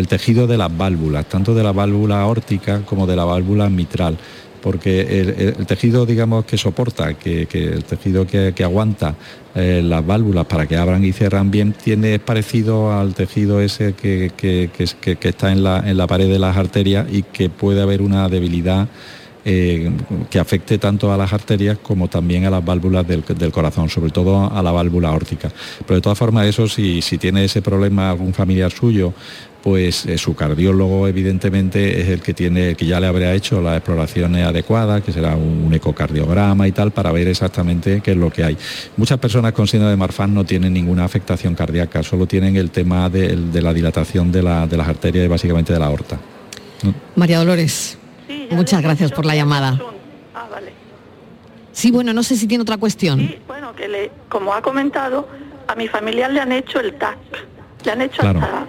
D: tejido de las válvulas, tanto de la válvula aórtica como de la válvula mitral porque el, tejido, digamos, que soporta, que, el tejido que, aguanta eh, las válvulas para que abran y cierran bien, tiene parecido al tejido ese que, está en la, en la pared de las arterias y que puede haber una debilidad eh, que afecte tanto a las arterias como también a las válvulas del, corazón, sobre todo a la válvula órtica. Pero de todas formas, eso si, si tiene ese problema algún familiar suyo, pues eh, su cardiólogo evidentemente es el que tiene, que ya le habría hecho las exploraciones adecuadas, que será un, ecocardiograma y tal, para ver exactamente qué es lo que hay. Muchas personas con síndrome de Marfan no tienen ninguna afectación cardíaca, solo tienen el tema de, la dilatación de, de las arterias y básicamente de la aorta.
C: María Dolores. Muchas gracias por la llamada. Sí, bueno, no sé si tiene otra cuestión.
Q: Sí, bueno, que le, como ha comentado, a mi familiar le han hecho el TAC, le han hecho hasta,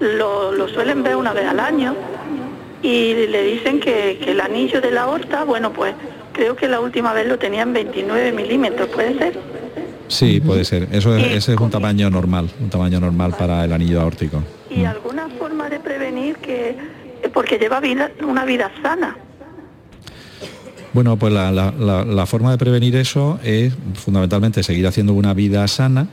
Q: lo, lo, suelen ver una vez al año y le dicen que, que el anillo de la aorta, bueno, pues creo que la última vez lo tenían 29 milímetros, ¿puede ser?
D: Sí, puede ser. Eso es, ese es un tamaño normal, un tamaño normal para el anillo aórtico.
Q: ¿Y mm. alguna forma de prevenir que, porque lleva vida, una vida sana?
D: Bueno, pues la, forma de prevenir eso es fundamentalmente seguir haciendo una vida sana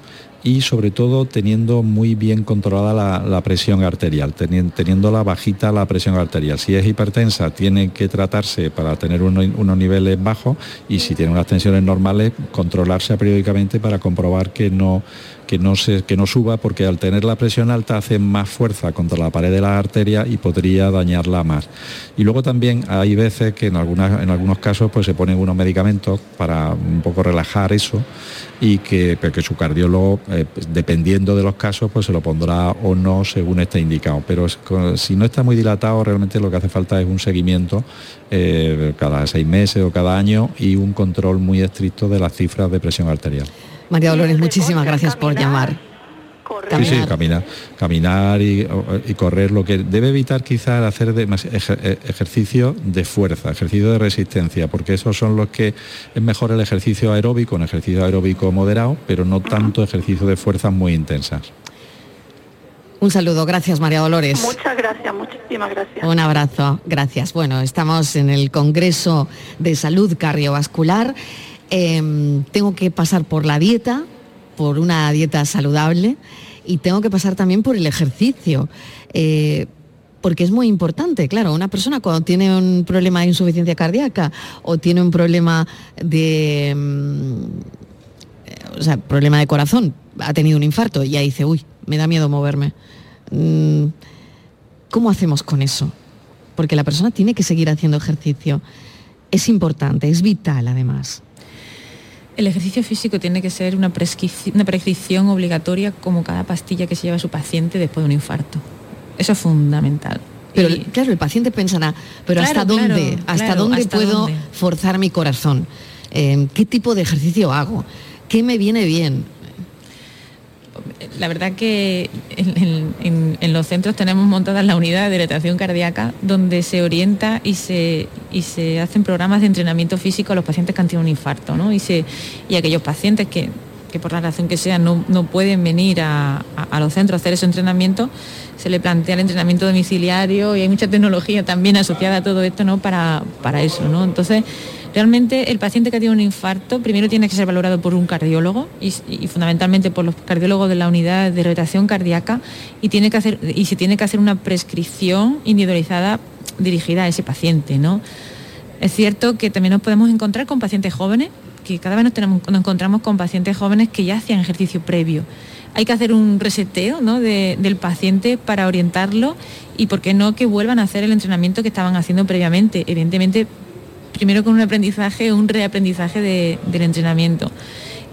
D: y sobre todo teniendo muy bien controlada la, presión arterial, teniendo, la bajita la presión arterial. Si es hipertensa, tiene que tratarse para tener unos niveles bajos y si tiene unas tensiones normales, controlarse periódicamente para comprobar que no que no, se, que no suba porque al tener la presión alta hace más fuerza contra la pared de la arteria y podría dañarla más. Y luego también hay veces que en, algunas, en algunos casos pues, se ponen unos medicamentos para un poco relajar eso y que, su cardiólogo, eh, dependiendo de los casos, pues se lo pondrá o no según esté indicado. Pero si no está muy dilatado, realmente lo que hace falta es un seguimiento eh, cada seis meses o cada año y un control muy estricto de las cifras de presión arterial.
C: María Dolores, muchísimas gracias por llamar.
D: Sí, sí, caminar, caminar y, correr. Lo que debe evitar quizás hacer de, eh, ejercicio de fuerza, ejercicio de resistencia, porque esos son los que es mejor el ejercicio aeróbico, un ejercicio aeróbico moderado, pero no tanto ejercicio de fuerzas muy intensas.
C: Un saludo, gracias María Dolores.
Q: Muchas gracias, muchísimas gracias.
C: Un abrazo, gracias. Bueno, estamos en el Congreso de Salud Cardiovascular. Em, tengo que pasar por la dieta, por una dieta saludable y tengo que pasar también por el ejercicio. Eh, porque es muy importante, claro, una persona cuando tiene un problema de insuficiencia cardíaca o tiene un problema de, em, o sea, problema de corazón, ha tenido un infarto y ya dice, uy, me da miedo moverme. Mm, ¿Cómo hacemos con eso? Porque la persona tiene que seguir haciendo ejercicio. Es importante, es vital además.
E: El ejercicio físico tiene que ser una, prescripción, obligatoria como cada pastilla que se lleva su paciente después de un infarto. Eso es fundamental.
C: Pero claro, el paciente pensará, pero ¿hasta dónde? ¿Hasta dónde puedo forzar mi corazón? Eh, ¿Qué tipo de ejercicio hago? ¿Qué me viene bien?
E: La verdad que en, los centros tenemos montadas la unidad de dilatación cardíaca donde se orienta y se, y se hacen programas de entrenamiento físico a los pacientes que han tenido un infarto ¿no? y, se, y aquellos pacientes que, por la razón que sea no, pueden venir a, los centros a hacer ese entrenamiento, se le plantea el entrenamiento domiciliario y hay mucha tecnología también asociada a todo esto ¿no? para, para eso. ¿no? Entonces, Realmente el paciente que tiene un infarto primero tiene que ser valorado por un cardiólogo y, fundamentalmente por los cardiólogos de la unidad de rotación cardíaca y, tiene que hacer, y se tiene que hacer una prescripción individualizada dirigida a ese paciente. ¿no? Es cierto que también nos podemos encontrar con pacientes jóvenes, que cada vez nos, encontramos con pacientes jóvenes que ya hacían ejercicio previo. Hay que hacer un reseteo del paciente para orientarlo y, ¿por qué no, que vuelvan a hacer el entrenamiento que estaban haciendo previamente? Evidentemente, primero con un aprendizaje, un reaprendizaje del entrenamiento.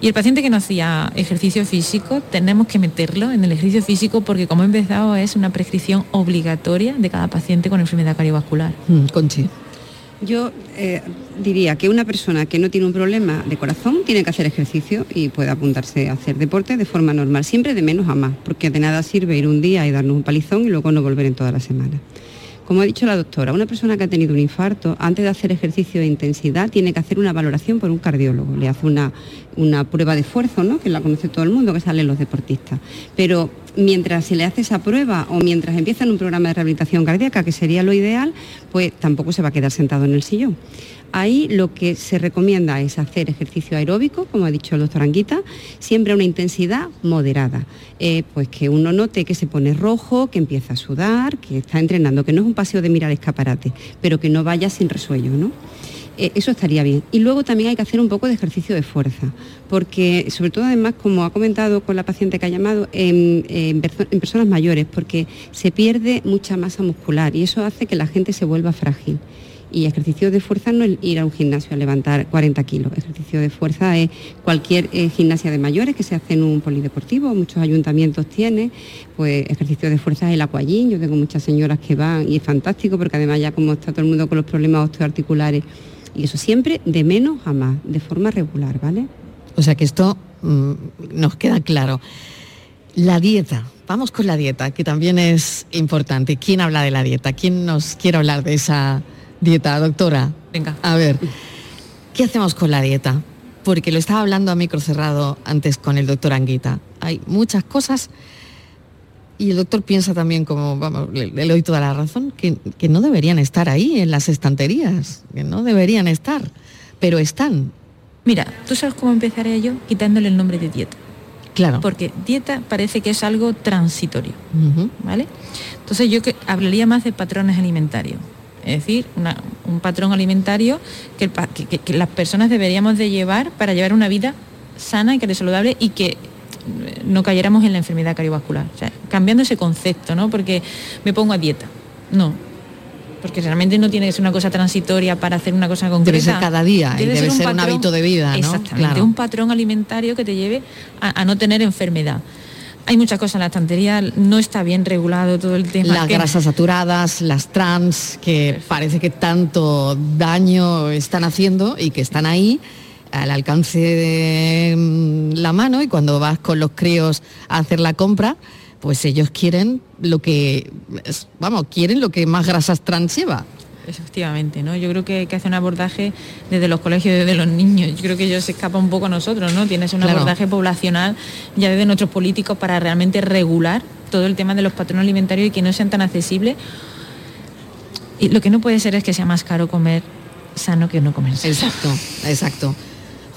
E: Y el paciente que no hacía ejercicio físico, tenemos que meterlo en el ejercicio físico porque como he empezado es una prescripción obligatoria de cada paciente con enfermedad cardiovascular.
C: Mm, Conchi.
F: Yo eh, diría que una persona que no tiene un problema de corazón tiene que hacer ejercicio y puede apuntarse a hacer deporte de forma normal, siempre de menos a más, porque de nada sirve ir un día y darnos un palizón y luego no volver en toda la semana. Como ha dicho la doctora, una persona que ha tenido un infarto, antes de hacer ejercicio de intensidad, tiene que hacer una valoración por un cardiólogo. Le hace una, una prueba de esfuerzo, ¿no? que la conoce todo el mundo, que salen los deportistas. Pero mientras se le hace esa prueba o mientras empieza en un programa de rehabilitación cardíaca, que sería lo ideal, pues tampoco se va a quedar sentado en el sillón. Ahí lo que se recomienda es hacer ejercicio aeróbico, como ha dicho el doctor Anguita, siempre a una intensidad moderada. Eh, pues que uno note que se pone rojo, que empieza a sudar, que está entrenando, que no es un paseo de mirar escaparate, pero que no vaya sin resuello, ¿no? Eh, eso estaría bien. Y luego también hay que hacer un poco de ejercicio de fuerza, porque sobre todo además, como ha comentado con la paciente que ha llamado, en, en personas mayores, porque se pierde mucha masa muscular y eso hace que la gente se vuelva frágil. Y ejercicio de fuerza no es ir a un gimnasio a levantar 40 kilos. Ejercicio de fuerza es cualquier eh, gimnasia de mayores que se hace en un polideportivo, muchos ayuntamientos tienen. Pues ejercicio de fuerza es el acuallín. Yo tengo muchas señoras que van y es fantástico porque además ya como está todo el mundo con los problemas osteoarticulares y eso siempre de menos a más, de forma regular, ¿vale?
C: O sea que esto mm, nos queda claro. La dieta, vamos con la dieta, que también es importante. ¿Quién habla de la dieta? ¿Quién nos quiere hablar de esa dieta, doctora?
E: Venga.
C: A ver, ¿qué hacemos con la dieta? Porque lo estaba hablando a micro cerrado antes con el doctor Anguita. Hay muchas cosas y el doctor piensa también, como, vamos, le, le doy toda la razón, que, que, no deberían estar ahí en las estanterías, que no deberían estar, pero están.
E: Mira, ¿tú sabes cómo empezaría yo? Quitándole el nombre de dieta.
C: Claro.
E: Porque dieta parece que es algo transitorio, uh -huh. ¿vale? Entonces yo que hablaría más de patrones alimentarios. Es decir, una, un patrón alimentario que, que, que, las personas deberíamos de llevar para llevar una vida sana y saludable y que no cayéramos en la enfermedad cardiovascular. O sea, cambiando ese concepto, ¿no? Porque me pongo a dieta. No. Porque realmente no tiene que ser una cosa transitoria para hacer una cosa concreta.
C: Debe ser cada día debe y debe ser, un, ser patrón, un, hábito de vida, ¿no?
E: Exactamente, claro. un patrón alimentario que te lleve a, a no tener enfermedad hay muchas cosas en la estantería, no está bien regulado todo el tema.
C: Las
E: que...
C: grasas saturadas, las trans, que parece que tanto daño están haciendo y que están ahí al alcance de mm, la mano y cuando vas con los críos a hacer la compra, pues ellos quieren lo que, vamos, quieren lo que más grasas trans lleva.
E: Efectivamente, ¿no? Yo creo que que hacer un abordaje desde los colegios, desde los niños. Yo creo que ellos se escapa un poco a nosotros, ¿no? Tienes un claro. abordaje poblacional ya desde nuestros políticos para realmente regular todo el tema de los patrones alimentarios y que no sean tan accesibles. Y lo que no puede ser es que sea más caro comer sano que no comer sano.
C: Exacto, exacto.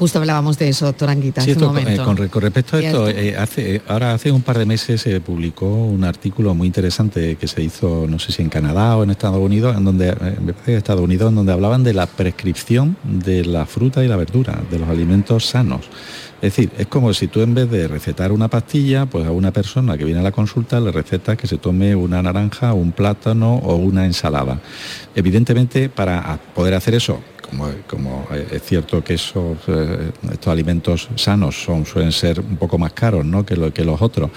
C: Justo hablábamos de eso, doctor Anguita,
D: sí,
C: hace
D: esto,
C: un momento.
D: Eh, con, con, respecto a esto, eh, hace, ahora hace un par de meses se publicó un artículo muy interesante que se hizo, no sé si en Canadá o en Estados Unidos, en donde, en Estados Unidos, en donde hablaban de la prescripción de la fruta y la verdura, de los alimentos sanos. Es decir, es como si tú en vez de recetar una pastilla, pues a una persona que viene a la consulta le recetas que se tome una naranja, un plátano o una ensalada. Evidentemente, para poder hacer eso, como, como, es cierto que esos, eh, estos alimentos sanos son, suelen ser un poco más caros ¿no? que los otros,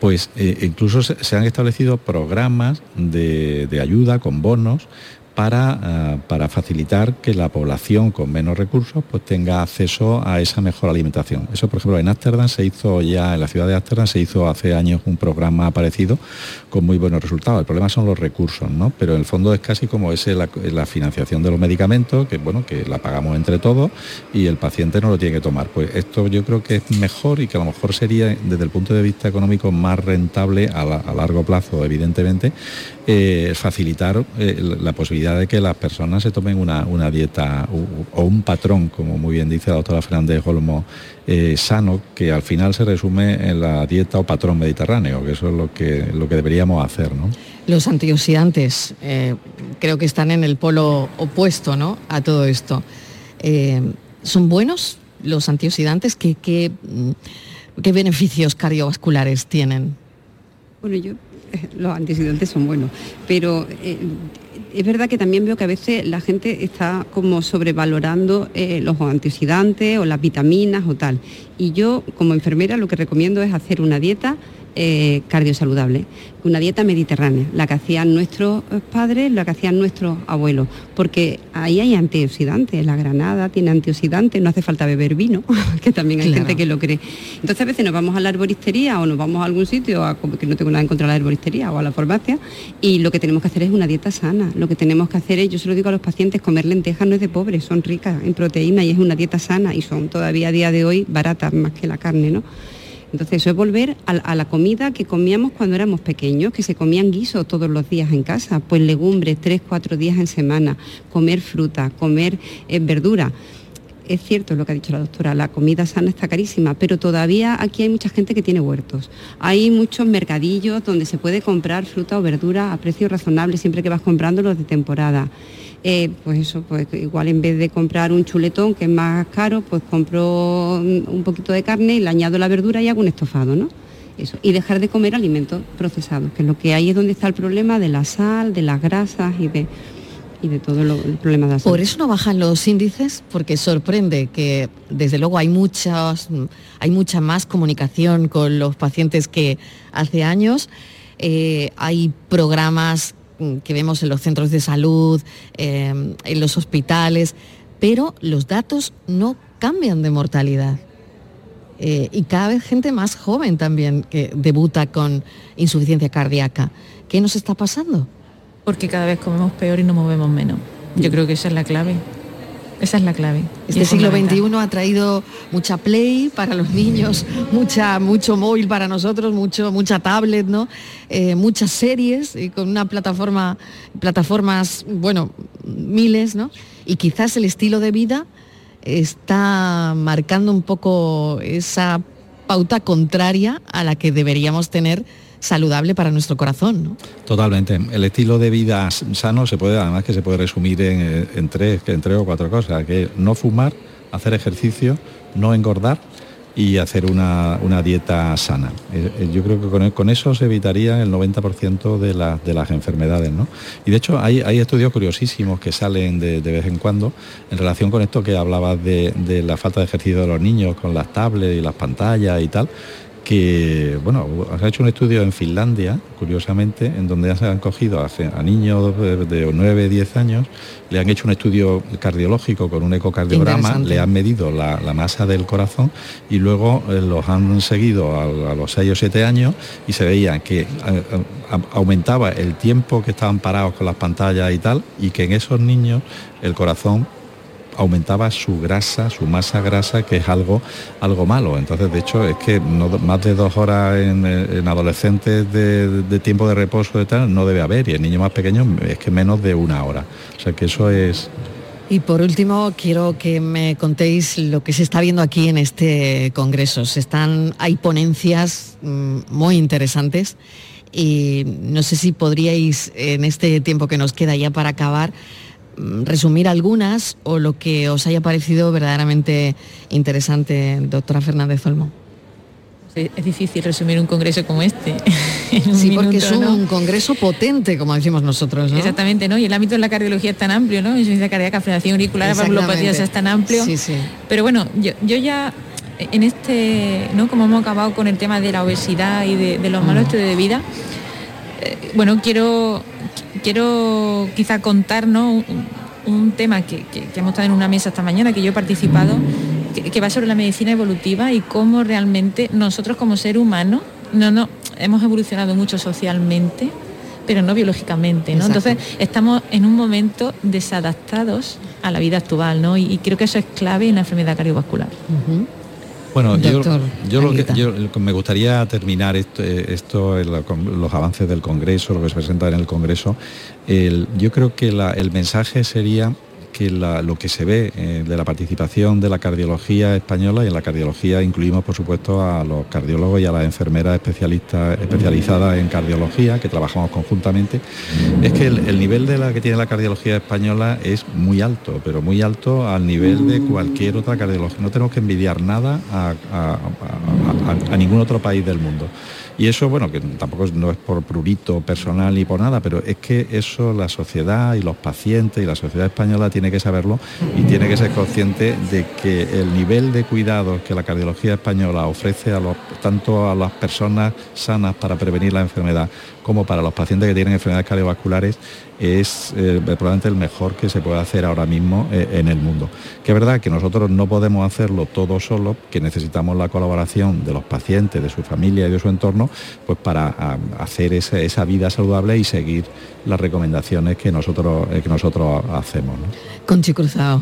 D: pues eh, incluso se, se, han establecido programas de, de ayuda con bonos para, uh, para, facilitar que la población con menos recursos pues tenga acceso a esa mejor alimentación. Eso, por ejemplo, en Ámsterdam se hizo ya, en la ciudad de Ámsterdam se hizo hace años un programa parecido con muy buenos resultados. El problema son los recursos, ¿no? Pero en el fondo es casi como ese la, financiación de los medicamentos, que bueno, que la pagamos entre todos y el paciente no lo tiene que tomar. Pues esto yo creo que es mejor y que a lo mejor sería desde el punto de vista económico más rentable a largo plazo, evidentemente, eh, facilitar eh, la posibilidad de que las personas se tomen una, una dieta o, o, un patrón, como muy bien dice la doctora Fernández Olmo, eh, sano, que al final se resume en la dieta o patrón mediterráneo, que eso es lo que, lo que deberíamos hacer. ¿no?
C: Los antioxidantes eh, creo que están en el polo opuesto ¿no? a todo esto. Eh, ¿Son buenos los antioxidantes? ¿Qué, qué, qué beneficios cardiovasculares tienen?
F: Bueno, yo *laughs* los antioxidantes son buenos, pero eh, es verdad que también veo que a veces la gente está como sobrevalorando eh, los antioxidantes o las vitaminas o tal. Y yo como enfermera lo que recomiendo es hacer una dieta eh, cardiosaludable, una dieta mediterránea, la que hacían nuestros padres, la que hacían nuestros abuelos, porque ahí hay antioxidantes, la granada tiene antioxidantes, no hace falta beber vino, *laughs* que también hay claro. gente que lo cree. Entonces a veces nos vamos a la herboristería o nos vamos a algún sitio, a, que no tengo nada en contra de la herboristería o a la farmacia, y lo que tenemos que hacer es una dieta sana, lo que tenemos que hacer es, yo se lo digo a los pacientes, comer lentejas no es de pobres, son ricas en proteína y es una dieta sana y son todavía a día de hoy baratas más que la carne, ¿no? Entonces eso es volver a, la comida que comíamos cuando éramos pequeños, que se comían guisos todos los días en casa, pues legumbres tres, cuatro días en semana, comer fruta, comer eh, verdura. Es cierto lo que ha dicho la doctora, la comida sana está carísima, pero todavía aquí hay mucha gente que tiene huertos. Hay muchos mercadillos donde se puede comprar fruta o verdura a precios razonables siempre que vas comprando los de temporada. Eh, pues eso, pues igual en vez de comprar un chuletón que es más caro, pues compro un poquito de carne y le añado la verdura y hago un estofado, ¿no? Eso. Y dejar de comer alimentos procesados, que lo que hay es donde está el problema de la sal, de las grasas y de, y de todo el problema de la salud.
C: Por eso no bajan los índices, porque sorprende que desde luego hay muchas, hay mucha más comunicación con los pacientes que hace años. Eh, hay programas que vemos en los centros de salud, eh, en los hospitales, pero los datos no cambian de mortalidad. eh, y cada vez gente más joven también que debuta con insuficiencia cardíaca. ¿Qué nos está pasando?
E: Porque cada vez comemos peor y nos movemos menos. Yo creo que esa es la clave. Esa es la clave.
C: Este siglo XXI ha traído mucha play para los niños, *laughs* mucha, mucho móvil para nosotros, mucho, mucha tablet, ¿no? Eh, muchas series y con una plataforma, plataformas, bueno, miles, ¿no? Y quizás el estilo de vida está marcando un poco esa pauta contraria a la que deberíamos tener saludable para nuestro corazón. ¿no?
D: Totalmente. El estilo de vida sano se puede, además que se puede resumir en, tres, en tres o cuatro cosas, que no fumar, hacer ejercicio, no engordar y hacer una, dieta sana. Eh, eh, yo creo que con, eso se evitaría el 90% de, de, las enfermedades. ¿no? Y de hecho hay, estudios curiosísimos que salen de, vez en cuando en relación con esto que hablabas de la falta de ejercicio de los niños con las tablets y las pantallas y tal que, bueno, ha hecho un estudio en Finlandia, curiosamente, en donde se han cogido a, niños de 9, 10 años, le han hecho un estudio cardiológico con un ecocardiograma, le han medido la, masa del corazón y luego eh, los han seguido a, los 6 o 7 años y se veía que eh, aumentaba el tiempo que estaban parados con las pantallas y tal, y que en esos niños el corazón aumentaba su grasa, su masa grasa, que es algo, algo malo. Entonces, de hecho, es que más de dos horas en, adolescentes de, tiempo de reposo de tal no debe haber, y en niños más pequeños es que menos de una hora. O sea que eso es...
C: Y por último, quiero que me contéis lo que se está viendo aquí en este congreso. Se están, hay ponencias mm, muy interesantes y no sé si podríais, en este tiempo que nos queda ya para acabar, resumir algunas o lo que os haya parecido verdaderamente interesante, doctora Fernández Olmo.
E: Es difícil resumir un congreso como este. *laughs*
C: sí, porque es un congreso potente, como decimos nosotros.
E: Exactamente, ¿no? Y el ámbito de la cardiología es tan amplio, ¿no? Insuficiencia cardíaca, frenación auricular, valvulopatías es tan amplio. Sí, sí. Pero bueno, yo, ya en este, ¿no? Como hemos acabado con el tema de la obesidad y de, los malos estilos de vida, eh, bueno, quiero quiero quizá contar un, tema que, hemos estado en una mesa esta mañana, que yo he participado, que, va sobre la medicina evolutiva y cómo realmente nosotros como ser humano no, no, hemos evolucionado mucho socialmente, pero no biológicamente, ¿no? Entonces estamos en un momento desadaptados a la vida actual, ¿no? Y, creo que eso es clave en la enfermedad cardiovascular.
D: Bueno, yo, lo que, me gustaría terminar esto, eh, con los avances del Congreso, lo que se presenta en el Congreso. yo creo que el mensaje sería que lo que se ve eh, de la participación de la cardiología española y en la cardiología incluimos por supuesto a los cardiólogos y a las enfermeras especialistas especializadas en cardiología que trabajamos conjuntamente es que el, nivel de la que tiene la cardiología española es muy alto pero muy alto al nivel de cualquier otra cardiología. No tenemos que envidiar nada a ningún otro país del mundo y eso, bueno, que tampoco no es por prurito personal ni por nada, pero es que eso la sociedad y los pacientes y la sociedad española tiene que saberlo y tiene que ser consciente de que el nivel de cuidados que la cardiología española ofrece a tanto a las personas sanas para prevenir la enfermedad como para los pacientes que tienen enfermedades cardiovasculares es eh, probablemente el mejor que se puede hacer ahora mismo eh, en el mundo. Que es verdad que nosotros no podemos hacerlo todo solo, que necesitamos la colaboración de los pacientes, de su familia y de su entorno, pues para hacer esa, vida saludable y seguir las recomendaciones que nosotros, eh, que nosotros hacemos.
C: Conchi Cruzado.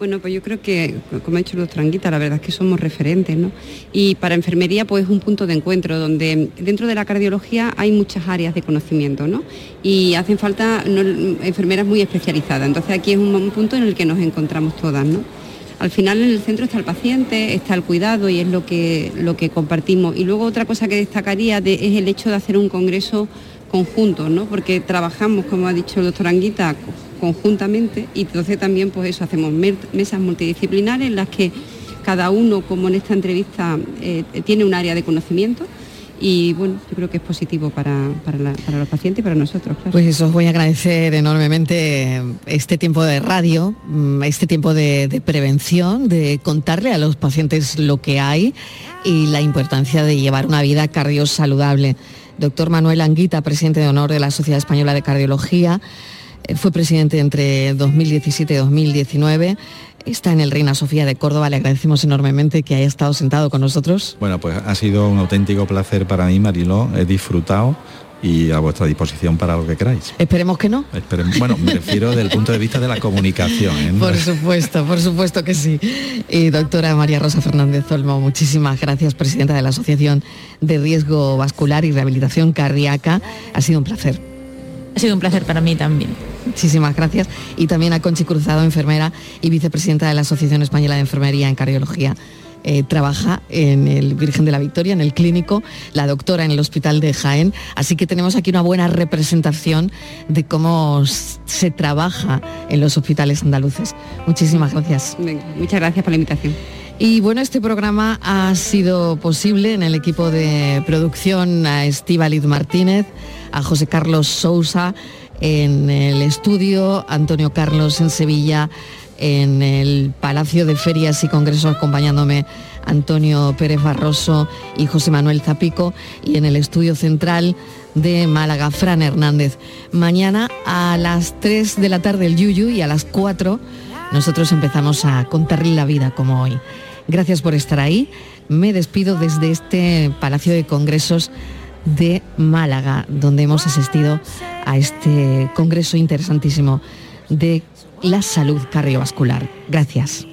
F: Bueno, pues yo creo que, como ha dicho el doctor Anguita, la verdad es que somos referentes, ¿no? Y para enfermería, pues es un punto de encuentro donde dentro de la cardiología hay muchas áreas de conocimiento, ¿no? Y hacen falta enfermeras muy especializadas. Entonces aquí es un, punto en el que nos encontramos todas, ¿no? Al final en el centro está el paciente, está el cuidado y es lo que, lo que compartimos. Y luego otra cosa que destacaría es el hecho de hacer un congreso conjunto, ¿no? Porque trabajamos, como ha dicho el doctor Anguita, conjuntamente y entonces también pues eso, hacemos mesas multidisciplinares en las que cada uno, como en esta entrevista, eh, tiene un área de conocimiento y bueno, yo creo que es positivo para, los pacientes y para nosotros.
C: Pues os voy a agradecer enormemente este tiempo de radio, mm, este tiempo de, de, prevención, de contarle a los pacientes lo que hay y la importancia de llevar una vida cardio saludable. Doctor Manuel Anguita, presidente de honor de la Sociedad Española de Cardiología, eh, fue presidente entre 2017 y 2019. está en el Reina Sofía de Córdoba. Le agradecemos enormemente que haya estado sentado con nosotros.
D: Bueno, pues ha sido un auténtico placer para mí, Mariló. He disfrutado y a vuestra disposición para lo que queráis.
C: Esperemos que no.
D: bueno, me refiero desde el punto de vista de la comunicación. ¿eh?
C: Por supuesto, por supuesto que sí. Y doctora María Rosa Fernández Olmo, muchísimas gracias, presidenta de la Asociación de Riesgo Vascular y Rehabilitación Cardíaca. Ha sido un placer.
E: Ha sido un placer para mí también.
C: Muchísimas gracias. Y también a Conchi Cruzado, enfermera y vicepresidenta de la Asociación Española de Enfermería en Cardiología. Eh, trabaja en el Virgen de la Victoria, en el clínico, la doctora en el Hospital de Jaén. Así que tenemos aquí una buena representación de cómo se trabaja en los hospitales andaluces. Muchísimas gracias.
F: muchas gracias por la invitación.
C: Y bueno, este programa ha sido posible en el equipo de producción a Estíbaliz Martínez, a José Carlos Sousa, en el estudio, Antonio Carlos en Sevilla, en el Palacio de Ferias y Congresos acompañándome Antonio Pérez Barroso y José Manuel Zapico y en el estudio central de Málaga, Fran Hernández. Mañana a las 3 de la tarde el Yuyu y a las 4 nosotros empezamos a contarle la vida como hoy. Gracias por estar ahí. Me despido desde este Palacio de Congresos de Málaga, donde hemos asistido a este congreso interesantísimo de la salud cardiovascular. Gracias.